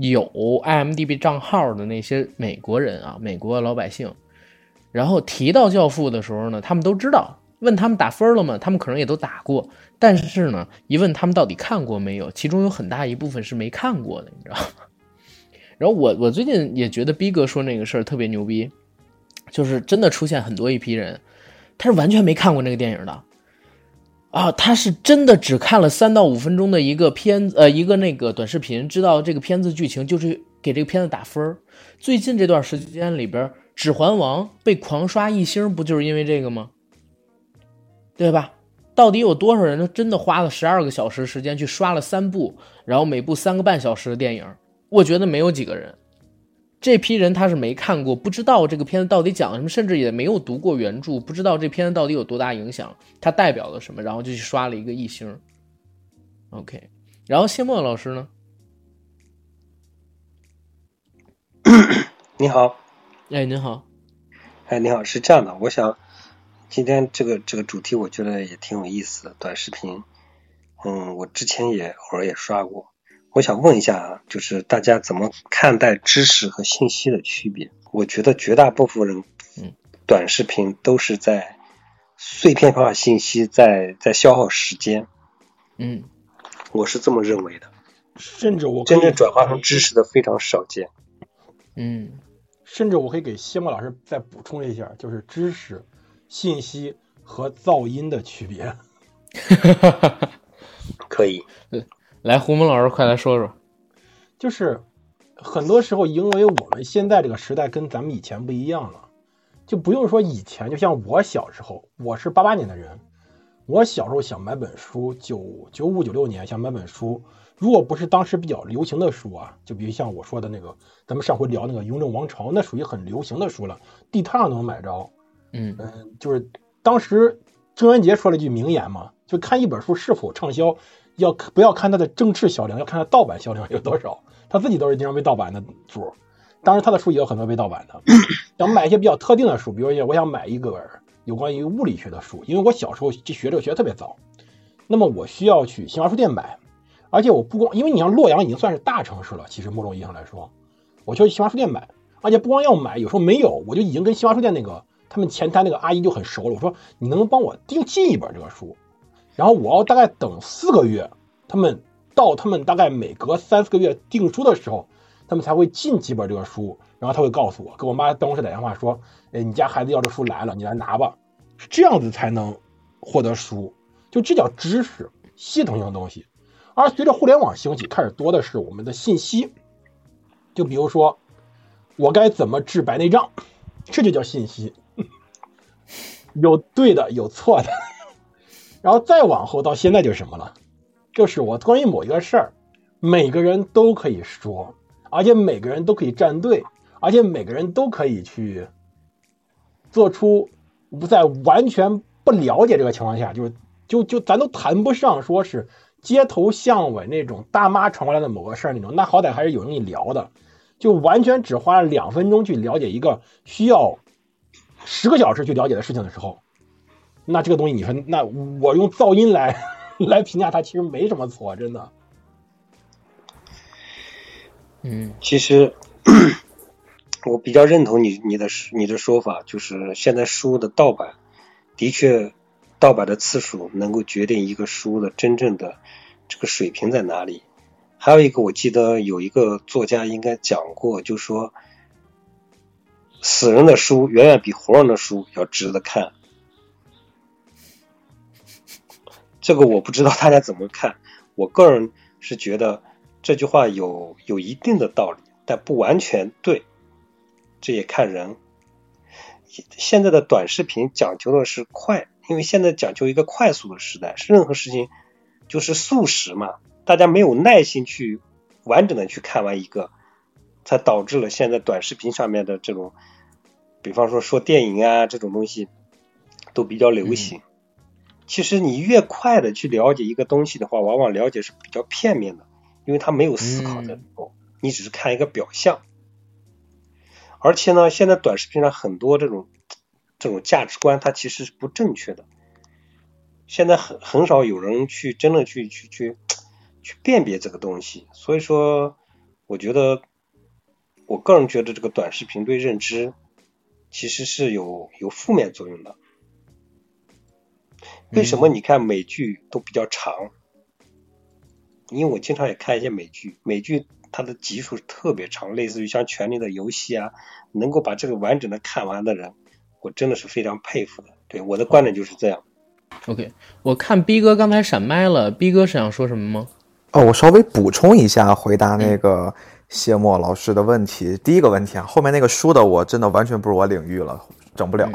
有 IMDB 账号的那些美国人啊，美国老百姓，然后提到《教父》的时候呢，他们都知道。问他们打分了吗？他们可能也都打过。但是呢，一问他们到底看过没有，其中有很大一部分是没看过的，你知道吗？然后我我最近也觉得逼哥说那个事儿特别牛逼，就是真的出现很多一批人，他是完全没看过那个电影的。啊，他是真的只看了三到五分钟的一个片子，呃，一个那个短视频，知道这个片子剧情，就是给这个片子打分最近这段时间里边，《指环王》被狂刷一星，不就是因为这个吗？对吧？到底有多少人真的花了十二个小时时间去刷了三部，然后每部三个半小时的电影？我觉得没有几个人。这批人他是没看过，不知道这个片子到底讲什么，甚至也没有读过原著，不知道这片子到底有多大影响，它代表了什么，然后就去刷了一个一星。OK，然后谢墨老师呢？你好，哎，你好，哎，你好，是这样的，我想今天这个这个主题我觉得也挺有意思的，短视频，嗯，我之前也偶尔也刷过。我想问一下啊，就是大家怎么看待知识和信息的区别？我觉得绝大部分人，嗯，短视频都是在碎片化信息在在消耗时间，嗯，我是这么认为的。甚至我真正转化成知识的非常少见，嗯，甚至我可以给谢墨老师再补充一下，就是知识、信息和噪音的区别。可以。来，胡蒙老师，快来说说。就是很多时候，因为我们现在这个时代跟咱们以前不一样了，就不用说以前，就像我小时候，我是八八年的人，我小时候想买本书，九九五九六年想买本书，如果不是当时比较流行的书啊，就比如像我说的那个，咱们上回聊那个《雍正王朝》，那属于很流行的书了，地摊上都能买着。嗯嗯，就是当时郑渊洁说了一句名言嘛，就看一本书是否畅销。要不要看它的正式销量？要看它盗版销量有多少。他自己都是经常被盗版的主，当然他的书也有很多被盗版的。想买一些比较特定的书，比如说我想买一个有关于物理学的书，因为我小时候就学这个学的特别早，那么我需要去新华书店买。而且我不光，因为你像洛阳已经算是大城市了，其实某种意义上来说，我需要去新华书店买。而且不光要买，有时候没有，我就已经跟新华书店那个他们前台那个阿姨就很熟了。我说你能不能帮我订进一本这个书？然后我要大概等四个月，他们到他们大概每隔三四个月订书的时候，他们才会进几本这个书，然后他会告诉我，给我妈办公室打电话说，哎，你家孩子要这书来了，你来拿吧，是这样子才能获得书，就这叫知识系统性的东西。而随着互联网兴起，开始多的是我们的信息，就比如说我该怎么治白内障，这就叫信息，有对的，有错的。然后再往后到现在就是什么了？就是我关于某一个事儿，每个人都可以说，而且每个人都可以站队，而且每个人都可以去做出不在完全不了解这个情况下，就是就就咱都谈不上说是街头巷尾那种大妈传过来的某个事儿那种，那好歹还是有人跟你聊的，就完全只花了两分钟去了解一个需要十个小时去了解的事情的时候。那这个东西，你说，那我用噪音来 来评价它，其实没什么错，真的。嗯，其实我比较认同你你的你的说法，就是现在书的盗版的确盗版的次数能够决定一个书的真正的这个水平在哪里。还有一个，我记得有一个作家应该讲过，就说死人的书远远比活人的书要值得看。这个我不知道大家怎么看，我个人是觉得这句话有有一定的道理，但不完全对，这也看人。现在的短视频讲究的是快，因为现在讲究一个快速的时代，是任何事情就是速食嘛，大家没有耐心去完整的去看完一个，才导致了现在短视频上面的这种，比方说说电影啊这种东西都比较流行。其实你越快的去了解一个东西的话，往往了解是比较片面的，因为它没有思考在里头，你只是看一个表象。而且呢，现在短视频上很多这种这种价值观，它其实是不正确的。现在很很少有人去真的去去去去辨别这个东西，所以说，我觉得我个人觉得这个短视频对认知其实是有有负面作用的。为什么你看美剧都比较长？因为我经常也看一些美剧，美剧它的集数特别长，类似于像《权力的游戏》啊，能够把这个完整的看完的人，我真的是非常佩服的。对我的观点就是这样。OK，我看逼哥刚才闪麦了，逼哥是想说什么吗？哦，我稍微补充一下，回答那个谢墨老师的问题。第一个问题啊，后面那个书的我真的完全不是我领域了，整不了。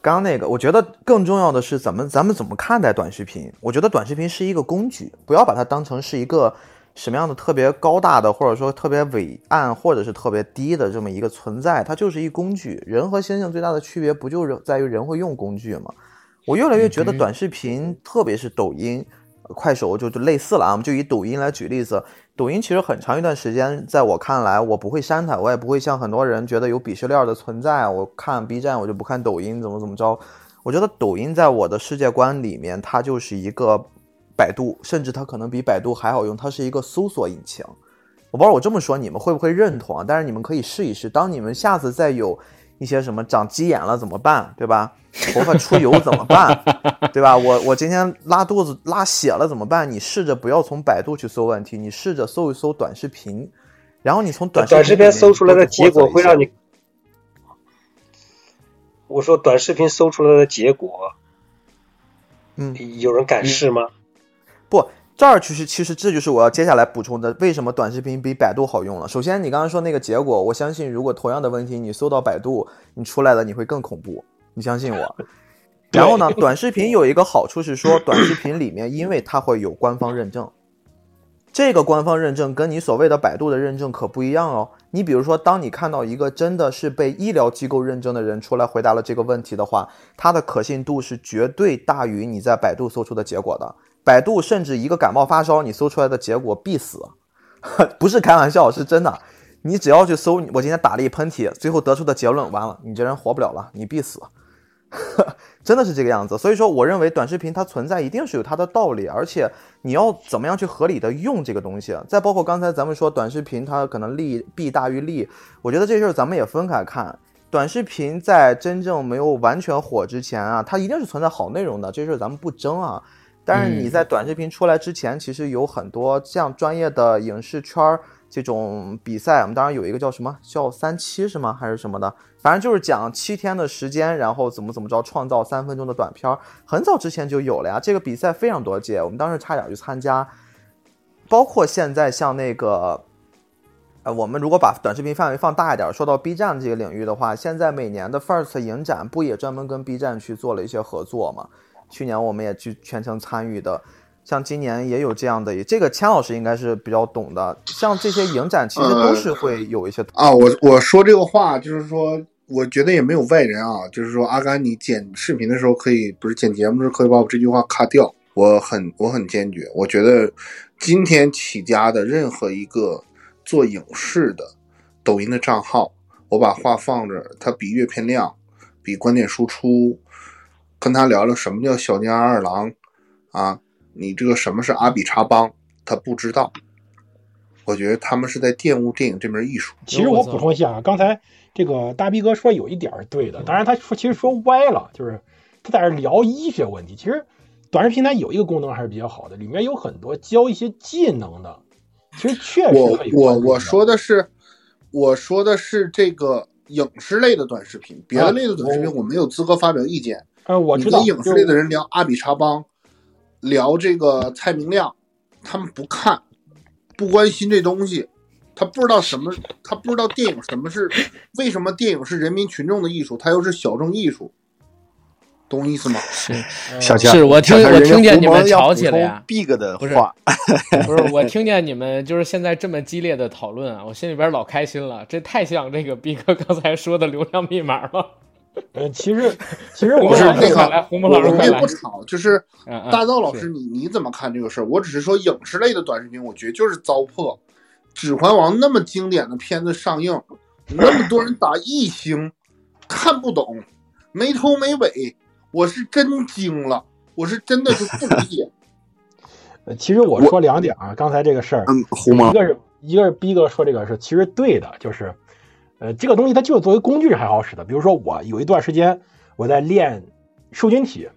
刚刚那个，我觉得更重要的是怎么咱们怎么看待短视频？我觉得短视频是一个工具，不要把它当成是一个什么样的特别高大的，或者说特别伟岸，或者是特别低的这么一个存在。它就是一工具。人和猩猩最大的区别不就是在于人会用工具吗？我越来越觉得短视频，特别是抖音、快手，就就类似了啊。我们就以抖音来举例子。抖音其实很长一段时间，在我看来，我不会删它，我也不会像很多人觉得有鄙视链的存在。我看 B 站，我就不看抖音，怎么怎么着？我觉得抖音在我的世界观里面，它就是一个百度，甚至它可能比百度还好用，它是一个搜索引擎。我不知道我这么说你们会不会认同啊？但是你们可以试一试，当你们下次再有。一些什么长鸡眼了怎么办，对吧？头发出油怎么办，对吧？我我今天拉肚子拉血了怎么办？你试着不要从百度去搜问题，你试着搜一搜短视频，然后你从短短视频搜出来的结果会让你，我说短视频搜出来的结果，嗯，有人敢试吗？不。这儿其实其实这就是我要接下来补充的，为什么短视频比百度好用了？首先，你刚刚说那个结果，我相信如果同样的问题你搜到百度，你出来的你会更恐怖，你相信我。然后呢，短视频有一个好处是说，短视频里面因为它会有官方认证，这个官方认证跟你所谓的百度的认证可不一样哦。你比如说，当你看到一个真的是被医疗机构认证的人出来回答了这个问题的话，它的可信度是绝对大于你在百度搜出的结果的。百度甚至一个感冒发烧，你搜出来的结果必死，不是开玩笑，是真的。你只要去搜，我今天打了一喷嚏，最后得出的结论，完了，你这人活不了了，你必死，真的是这个样子。所以说，我认为短视频它存在一定是有它的道理，而且你要怎么样去合理的用这个东西。再包括刚才咱们说短视频它可能利弊大于利，我觉得这事儿咱们也分开看。短视频在真正没有完全火之前啊，它一定是存在好内容的，这事儿咱们不争啊。但是你在短视频出来之前，其实有很多像专业的影视圈这种比赛，我们当然有一个叫什么叫三七是吗？还是什么的？反正就是讲七天的时间，然后怎么怎么着创造三分钟的短片，很早之前就有了呀。这个比赛非常多届，我们当时差点去参加。包括现在像那个，呃，我们如果把短视频范围放大一点，说到 B 站这个领域的话，现在每年的 First 影展不也专门跟 B 站去做了一些合作吗？去年我们也去全程参与的，像今年也有这样的，这个钱老师应该是比较懂的。像这些影展其实都是会有一些啊。我我说这个话就是说，我觉得也没有外人啊，就是说阿甘，你剪视频的时候可以，不是剪节目的时候可以把我这句话卡掉。我很我很坚决，我觉得今天起家的任何一个做影视的抖音的账号，我把话放这，它比阅片量，比观点输出。跟他聊聊什么叫小金二郎，啊，你这个什么是阿比查邦，他不知道。我觉得他们是在玷污电影这门艺术。其实我补充一下啊，刚才这个大逼哥说有一点是对的，当然他说其实说歪了，就是他在这聊医学问题。其实短视频它有一个功能还是比较好的，里面有很多教一些技能的。其实确实我我我说的是，我说的是这个影视类的短视频，别的类的短视频我我没有资格发表意见。呃，我知道，影视类的人聊阿比查邦，聊这个蔡明亮，他们不看，不关心这东西，他不知道什么，他不知道电影什么是，为什么电影是人民群众的艺术，它又是小众艺术，懂我意思吗？是呃小强，是我听我听见你们吵起来呀 Big 的不是话，不是，我听见你们就是现在这么激烈的讨论啊，我心里边老开心了，这太像这个 big 刚才说的流量密码了。呃，其实其实我是那个来，胡蒙老师我们也不。吵，就是嗯嗯大道老师，你你怎么看这个事儿？我只是说影视类的短视频，我觉得就是糟粕。《指环王》那么经典的片子上映，那么多人打一星，看不懂，没头没尾，我是真惊了，我是真的就不理解。呃其实我说两点啊，刚才这个事儿，嗯，胡蒙一个是一个是逼哥说这个是其实对的，就是，呃，这个东西它就是作为工具是很好使的。比如说我有一段时间我在练瘦身体，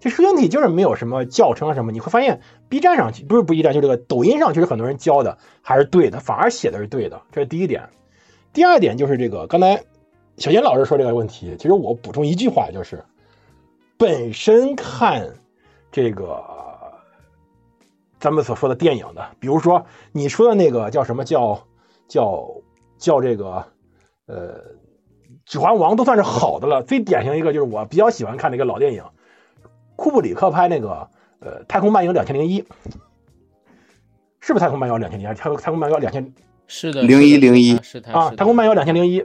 这瘦身体就是没有什么教程啊什么，你会发现 B 站上不是不 B 站，就这个抖音上其实很多人教的还是对的，反而写的是对的，这是第一点。第二点就是这个刚才小贤老师说这个问题，其实我补充一句话就是，本身看这个咱们所说的电影的，比如说你说的那个叫什么叫叫叫这个呃《指环王》都算是好的了。最典型一个就是我比较喜欢看的一个老电影，库布里克拍那个呃《太空漫游两千零一》，是不是《太空漫游两千零一》？太空太空漫游两千是的，01是的01是他啊，《太空漫游两千零一》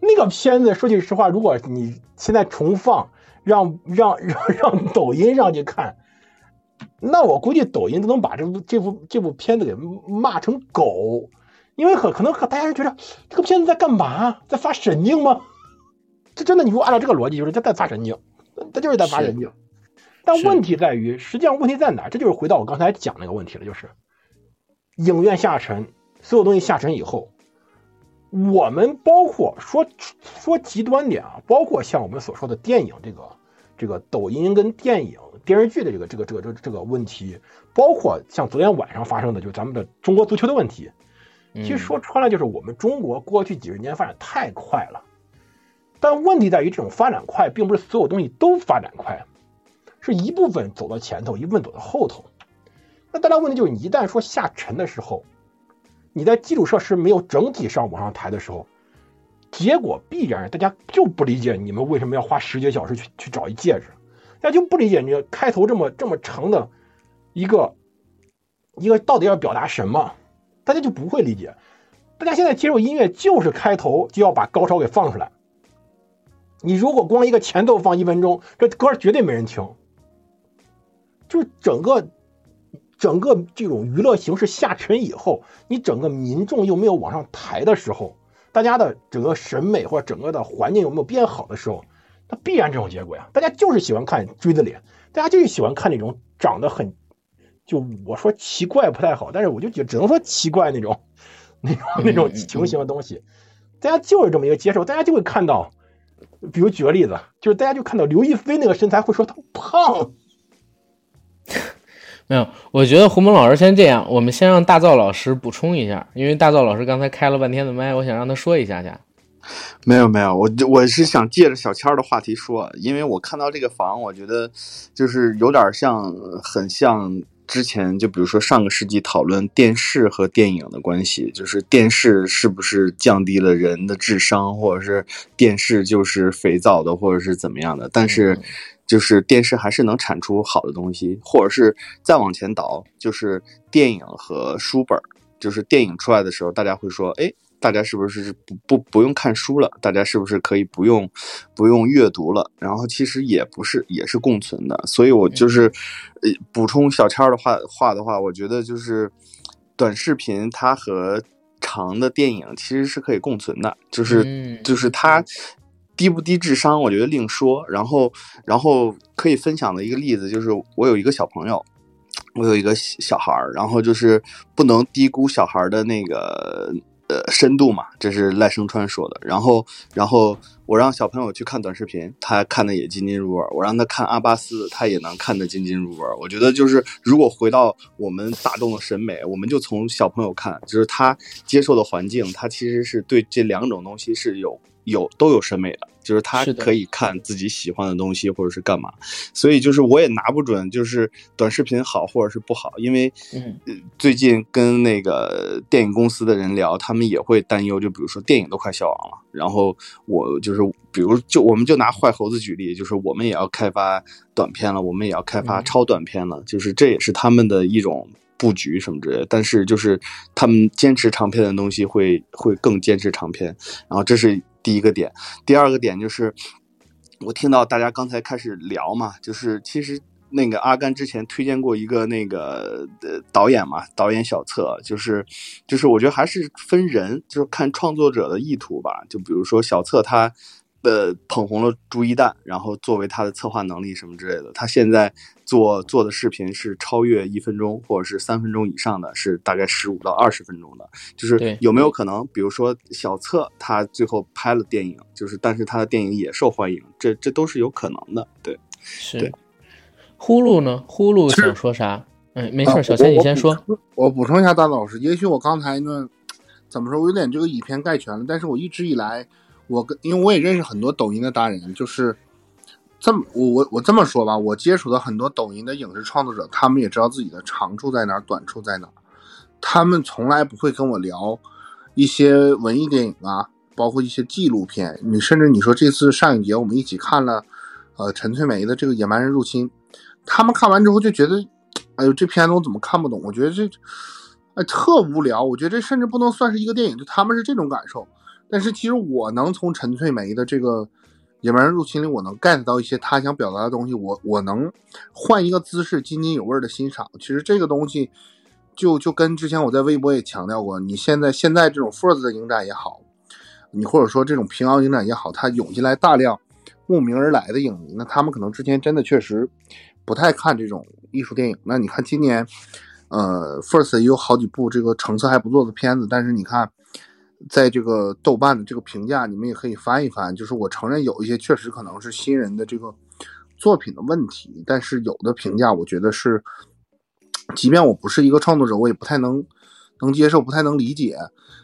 那个片子，说句实话，如果你现在重放，让让让让抖音上去看，那我估计抖音都能把这部这部这部片子给骂成狗，因为很可能大家是觉得这个片子在干嘛，在发神经吗？这真的，你如果按照这个逻辑，就是他在发神经，他就是在发神经。但问题在于，实际上问题在哪？这就是回到我刚才讲那个问题了，就是影院下沉，所有东西下沉以后，我们包括说说极端点啊，包括像我们所说的电影这个这个抖音跟电影电视剧的这个这个这个这个这个问题，包括像昨天晚上发生的，就是咱们的中国足球的问题。其实说穿了，就是我们中国过去几十年发展太快了，但问题在于这种发展快，并不是所有东西都发展快，是一部分走到前头，一部分走到后头。那带来问题就是，你一旦说下沉的时候，你在基础设施没有整体上往上抬的时候，结果必然大家就不理解你们为什么要花十几个小时去去找一戒指，大家就不理解你开头这么这么长的一个一个到底要表达什么，大家就不会理解。大家现在接受音乐就是开头就要把高潮给放出来，你如果光一个前奏放一分钟，这歌绝对没人听。就是整个整个这种娱乐形式下沉以后，你整个民众又没有往上抬的时候，大家的整个审美或者整个的环境有没有变好的时候，那必然这种结果呀。大家就是喜欢看锥子脸，大家就是喜欢看那种长得很，就我说奇怪不太好，但是我就觉只能说奇怪那种，那种那种情形的东西，大家就是这么一个接受，大家就会看到，比如举个例子，就是大家就看到刘亦菲那个身材会说她胖。没有，我觉得胡蒙老师先这样，我们先让大造老师补充一下，因为大造老师刚才开了半天的麦，我想让他说一下下。没有没有，我我是想借着小千儿的话题说，因为我看到这个房，我觉得就是有点像，很像之前就比如说上个世纪讨论电视和电影的关系，就是电视是不是降低了人的智商，或者是电视就是肥皂的，或者是怎么样的，但是。就是电视还是能产出好的东西，或者是再往前倒，就是电影和书本儿。就是电影出来的时候，大家会说，哎，大家是不是不不不用看书了？大家是不是可以不用不用阅读了？然后其实也不是，也是共存的。所以我就是，呃，补充小千儿的话话的话，我觉得就是短视频它和长的电影其实是可以共存的，就是、嗯就是它。低不低智商，我觉得另说。然后，然后可以分享的一个例子就是，我有一个小朋友，我有一个小孩儿，然后就是不能低估小孩的那个呃深度嘛，这是赖声川说的。然后，然后我让小朋友去看短视频，他看的也津津入味；我让他看阿巴斯，他也能看得津津入味。我觉得就是，如果回到我们大众的审美，我们就从小朋友看，就是他接受的环境，他其实是对这两种东西是有。有都有审美的，就是他是可以看自己喜欢的东西或者是干嘛，所以就是我也拿不准就是短视频好或者是不好，因为最近跟那个电影公司的人聊，他们也会担忧，就比如说电影都快消亡了，然后我就是比如就我们就拿坏猴子举例，就是我们也要开发短片了，我们也要开发嗯。超短片了，就是这也是他们的一种。布局什么之类的，但是就是他们坚持长篇的东西会会更坚持长篇，然后这是第一个点。第二个点就是，我听到大家刚才开始聊嘛，就是其实那个阿甘之前推荐过一个那个呃导演嘛，导演小策，就是就是我觉得还是分人，就是看创作者的意图吧。就比如说小策他。呃，捧红了朱一蛋，然后作为他的策划能力什么之类的，他现在做做的视频是超越一分钟或者是三分钟以上的，是大概十五到二十分钟的。就是对有没有可能，比如说小策他最后拍了电影，就是但是他的电影也受欢迎，这这都是有可能的。对，是。呼噜呢？呼噜想说啥？哎，没事，啊小千我我你先说。补我补充一下，大老师，也许我刚才呢，怎么说，我有点这个以偏概全了。但是我一直以来，我跟因为我也认识很多抖音的达人，就是这么我我我这么说吧，我接触的很多抖音的影视创作者，他们也知道自己的长处在哪儿，短处在哪儿。他们从来不会跟我聊一些文艺电影啊，包括一些纪录片。你甚至你说这次上影节我们一起看了，呃，陈翠梅的这个《野蛮人入侵》，他们看完之后就觉得，哎呦，这片子我怎么看不懂？我觉得这，哎，特无聊。我觉得这甚至不能算是一个电影，就他们是这种感受。但是其实我能从陈翠梅的这个《野蛮人入侵》里，我能 get 到一些他想表达的东西。我我能换一个姿势，津津有味的欣赏。其实这个东西，就就跟之前我在微博也强调过，你现在现在这种 First 的影展也好，你或者说这种平遥影展也好，它涌进来大量慕名而来的影迷，那他们可能之前真的确实不太看这种艺术电影。那你看今年，呃，First 也有好几部这个成色还不错的片子，但是你看。在这个豆瓣的这个评价，你们也可以翻一翻。就是我承认有一些确实可能是新人的这个作品的问题，但是有的评价我觉得是，即便我不是一个创作者，我也不太能能接受，不太能理解。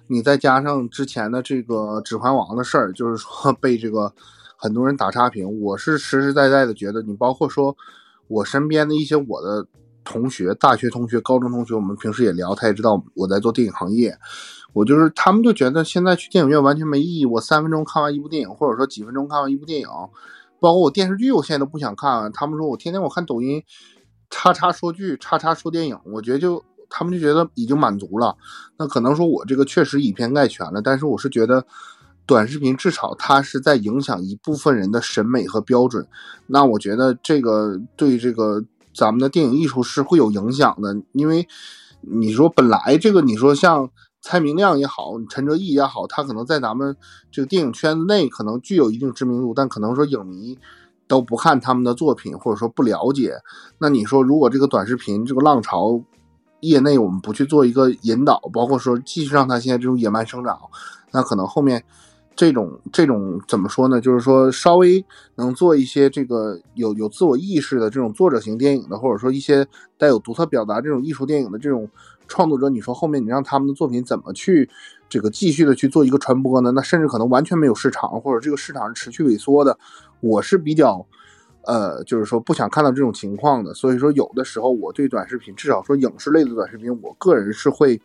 你再加上之前的这个《指环王》的事儿，就是说被这个很多人打差评，我是实实在在的觉得，你包括说我身边的一些我的同学、大学同学、高中同学，我们平时也聊，他也知道我在做电影行业。我就是他们就觉得现在去电影院完全没意义。我三分钟看完一部电影，或者说几分钟看完一部电影，包括我电视剧，我现在都不想看。他们说我天天我看抖音，叉叉说剧，叉叉说电影，我觉得就他们就觉得已经满足了。那可能说我这个确实以偏概全了，但是我是觉得短视频至少它是在影响一部分人的审美和标准。那我觉得这个对这个咱们的电影艺术是会有影响的，因为你说本来这个你说像。蔡明亮也好，陈哲艺也好，他可能在咱们这个电影圈内可能具有一定知名度，但可能说影迷都不看他们的作品，或者说不了解。那你说，如果这个短视频这个浪潮业内我们不去做一个引导，包括说继续让它现在这种野蛮生长，那可能后面这种这种怎么说呢？就是说稍微能做一些这个有有自我意识的这种作者型电影的，或者说一些带有独特表达这种艺术电影的这种。创作者，你说后面你让他们的作品怎么去这个继续的去做一个传播呢？那甚至可能完全没有市场，或者这个市场是持续萎缩的。我是比较，呃，就是说不想看到这种情况的。所以说，有的时候我对短视频，至少说影视类的短视频，我个人是会，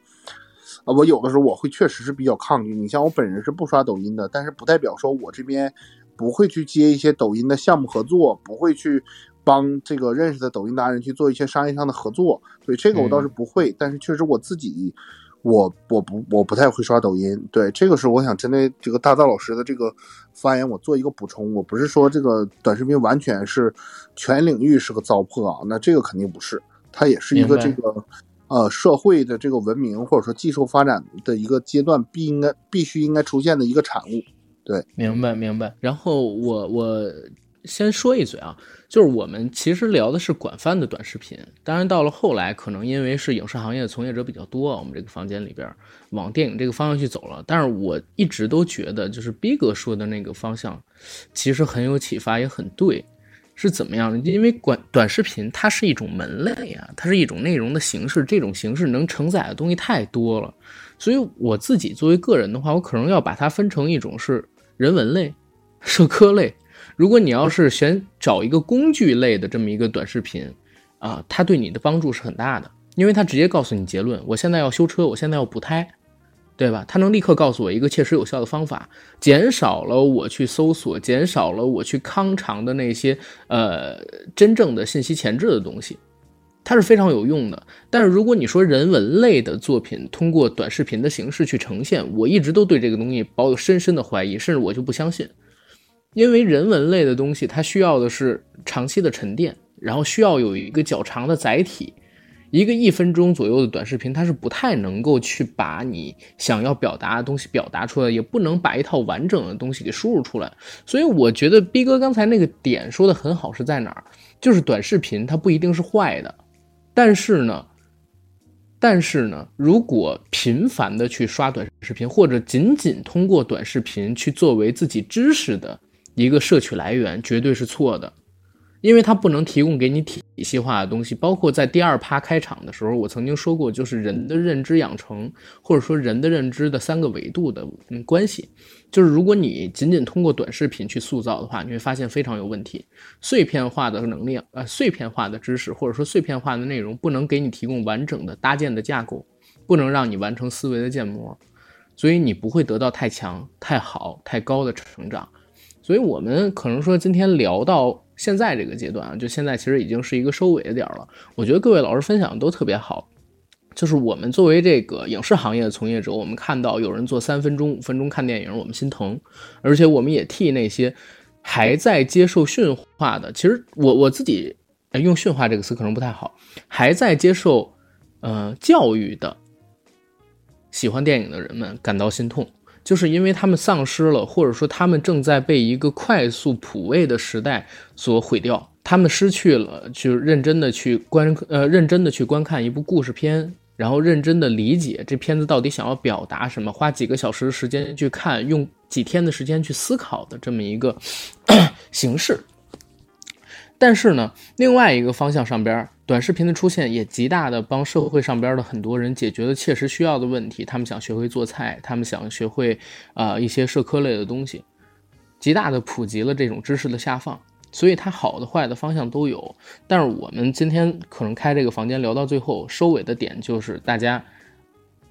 啊，我有的时候我会确实是比较抗拒。你像我本人是不刷抖音的，但是不代表说我这边不会去接一些抖音的项目合作，不会去。帮这个认识的抖音达人去做一些商业上的合作，对这个我倒是不会，但是确实我自己，我我不我不太会刷抖音，对这个是我想针对这个大道老师的这个发言，我做一个补充，我不是说这个短视频完全是全领域是个糟粕啊，那这个肯定不是，它也是一个这个呃社会的这个文明或者说技术发展的一个阶段必应该必须应该出现的一个产物，对，明白明白，然后我我。先说一嘴啊，就是我们其实聊的是广泛的短视频，当然到了后来，可能因为是影视行业的从业者比较多，我们这个房间里边往电影这个方向去走了。但是我一直都觉得，就是逼哥说的那个方向，其实很有启发，也很对。是怎么样的？因为短短视频它是一种门类啊，它是一种内容的形式，这种形式能承载的东西太多了，所以我自己作为个人的话，我可能要把它分成一种是。人文类、社科类。如果你要是选找一个工具类的这么一个短视频，啊，它对你的帮助是很大的，因为它直接告诉你结论：我现在要修车，我现在要补胎，对吧？它能立刻告诉我一个切实有效的方法，减少了我去搜索，减少了我去康长的那些呃真正的信息前置的东西，它是非常有用的。但是如果你说人文类的作品通过短视频的形式去呈现，我一直都对这个东西抱有深深的怀疑，甚至我就不相信。因为人文类的东西，它需要的是长期的沉淀，然后需要有一个较长的载体。一个一分钟左右的短视频，它是不太能够去把你想要表达的东西表达出来，也不能把一套完整的东西给输入出来。所以我觉得逼哥刚才那个点说的很好，是在哪儿？就是短视频它不一定是坏的，但是呢，但是呢，如果频繁的去刷短视频，或者仅仅通过短视频去作为自己知识的。一个摄取来源绝对是错的，因为它不能提供给你体系化的东西。包括在第二趴开场的时候，我曾经说过，就是人的认知养成，或者说人的认知的三个维度的关系。就是如果你仅仅通过短视频去塑造的话，你会发现非常有问题。碎片化的能量，呃，碎片化的知识，或者说碎片化的内容，不能给你提供完整的搭建的架构，不能让你完成思维的建模，所以你不会得到太强、太好、太高的成长。所以，我们可能说今天聊到现在这个阶段啊，就现在其实已经是一个收尾的点了。我觉得各位老师分享的都特别好，就是我们作为这个影视行业的从业者，我们看到有人做三分钟、五分钟看电影，我们心疼，而且我们也替那些还在接受驯化的，其实我我自己用驯化这个词可能不太好，还在接受呃教育的喜欢电影的人们感到心痛。就是因为他们丧失了，或者说他们正在被一个快速普位的时代所毁掉，他们失去了去认真的去观呃认真的去观看一部故事片，然后认真的理解这片子到底想要表达什么，花几个小时的时间去看，用几天的时间去思考的这么一个 形式。但是呢，另外一个方向上边，短视频的出现也极大的帮社会上边的很多人解决了切实需要的问题。他们想学会做菜，他们想学会啊一些社科类的东西，极大的普及了这种知识的下放。所以它好的坏的方向都有。但是我们今天可能开这个房间聊到最后，收尾的点就是大家，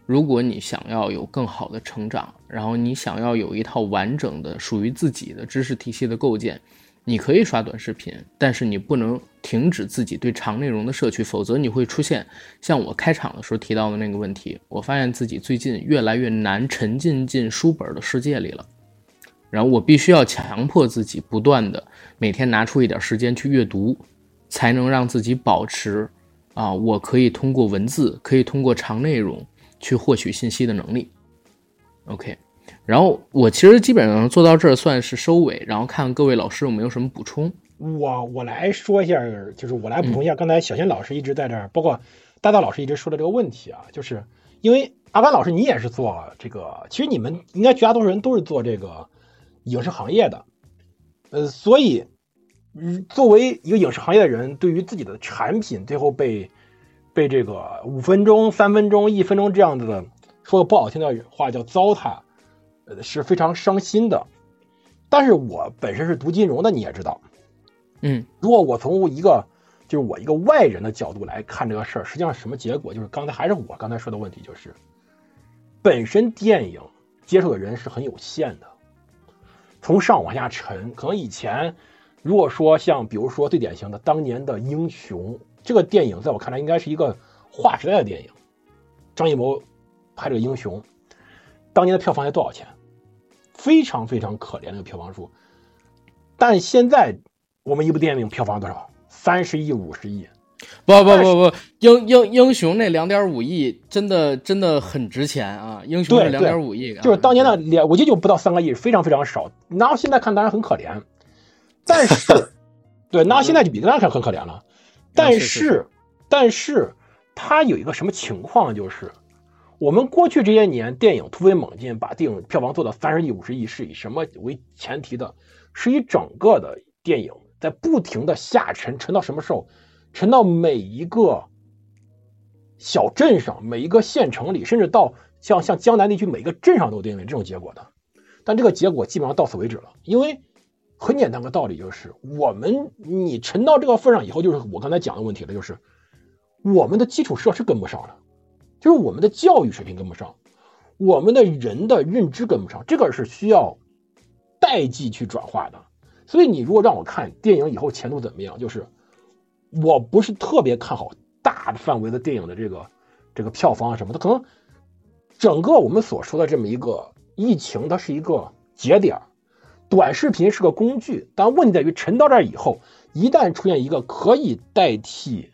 如果你想要有更好的成长，然后你想要有一套完整的属于自己的知识体系的构建。你可以刷短视频，但是你不能停止自己对长内容的摄取，否则你会出现像我开场的时候提到的那个问题。我发现自己最近越来越难沉浸进书本的世界里了，然后我必须要强迫自己不断的每天拿出一点时间去阅读，才能让自己保持啊，我可以通过文字，可以通过长内容去获取信息的能力。OK。然后我其实基本上做到这儿算是收尾，然后看各位老师有没有什么补充。我我来说一下，就是我来补充一下刚才小新老师一直在这儿，包括大大老师一直说的这个问题啊，就是因为阿甘老师你也是做这个，其实你们应该绝大多数人都是做这个影视行业的，呃，所以作为一个影视行业的人，对于自己的产品最后被被这个五分钟、三分钟、一分钟这样子的，说个不好听的话叫糟蹋。呃，是非常伤心的。但是我本身是读金融的，你也知道，嗯，如果我从一个就是我一个外人的角度来看这个事儿，实际上什么结果？就是刚才还是我刚才说的问题，就是本身电影接受的人是很有限的，从上往下沉。可能以前如果说像比如说最典型的当年的《英雄》这个电影，在我看来应该是一个划时代的电影，张艺谋拍这个《英雄》。当年的票房才多少钱？非常非常可怜的票房数。但现在我们一部电影票房多少？三十亿、五十亿？不不不不，英英英雄那两点五亿真的真的很值钱啊！英雄那两点五亿，就是当年的两，我记得就不到三个亿，非常非常少。然后现在看当然很可怜，但是 对，那现在就比当然看很可怜了。但是但是它有一个什么情况就是。我们过去这些年，电影突飞猛进，把电影票房做到三十亿、五十亿，是以什么为前提的？是以整个的电影在不停的下沉，沉到什么时候？沉到每一个小镇上、每一个县城里，甚至到像像江南地区每一个镇上都有电影院这种结果的。但这个结果基本上到此为止了，因为很简单个道理就是，我们你沉到这个份上以后，就是我刚才讲的问题了，就是我们的基础设施跟不上了，就是我们的教育水平跟不上，我们的人的认知跟不上，这个是需要代际去转化的。所以你如果让我看电影以后前途怎么样，就是我不是特别看好大范围的电影的这个这个票房啊什么的，可能整个我们所说的这么一个疫情，它是一个节点短视频是个工具，但问题在于沉到这儿以后，一旦出现一个可以代替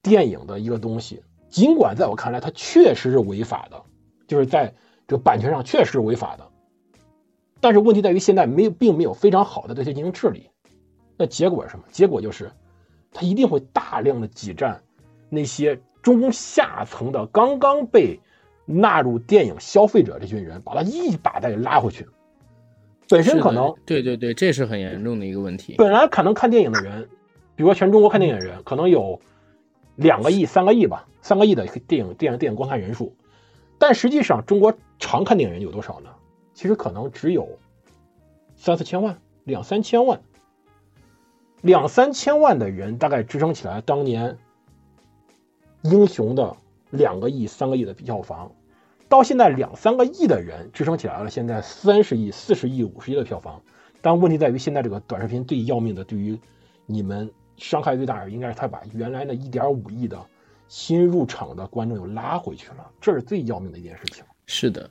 电影的一个东西，尽管在我看来它确实是违法的，就是在这个版权上确实是违法的。但是问题在于，现在没有，并没有非常好的对它进行治理。那结果是什么？结果就是，它一定会大量的挤占那些中下层的刚刚被纳入电影消费者这群人，把他一把再给拉回去。本身可能对对对，这是很严重的一个问题。本来可能看电影的人，比如说全中国看电影的人，可能有两个亿、三个亿吧，三个亿的电影电影电影观看人数。但实际上，中国常看电影人有多少呢？其实可能只有三四千万、两三千万、两三千万的人，大概支撑起来当年英雄的两个亿、三个亿的票房。到现在两三个亿的人支撑起来了，现在三十亿、四十亿、五十亿的票房。但问题在于，现在这个短视频最要命的，对于你们伤害最大的，应该是他把原来那一点五亿的新入场的观众又拉回去了，这是最要命的一件事情。是的。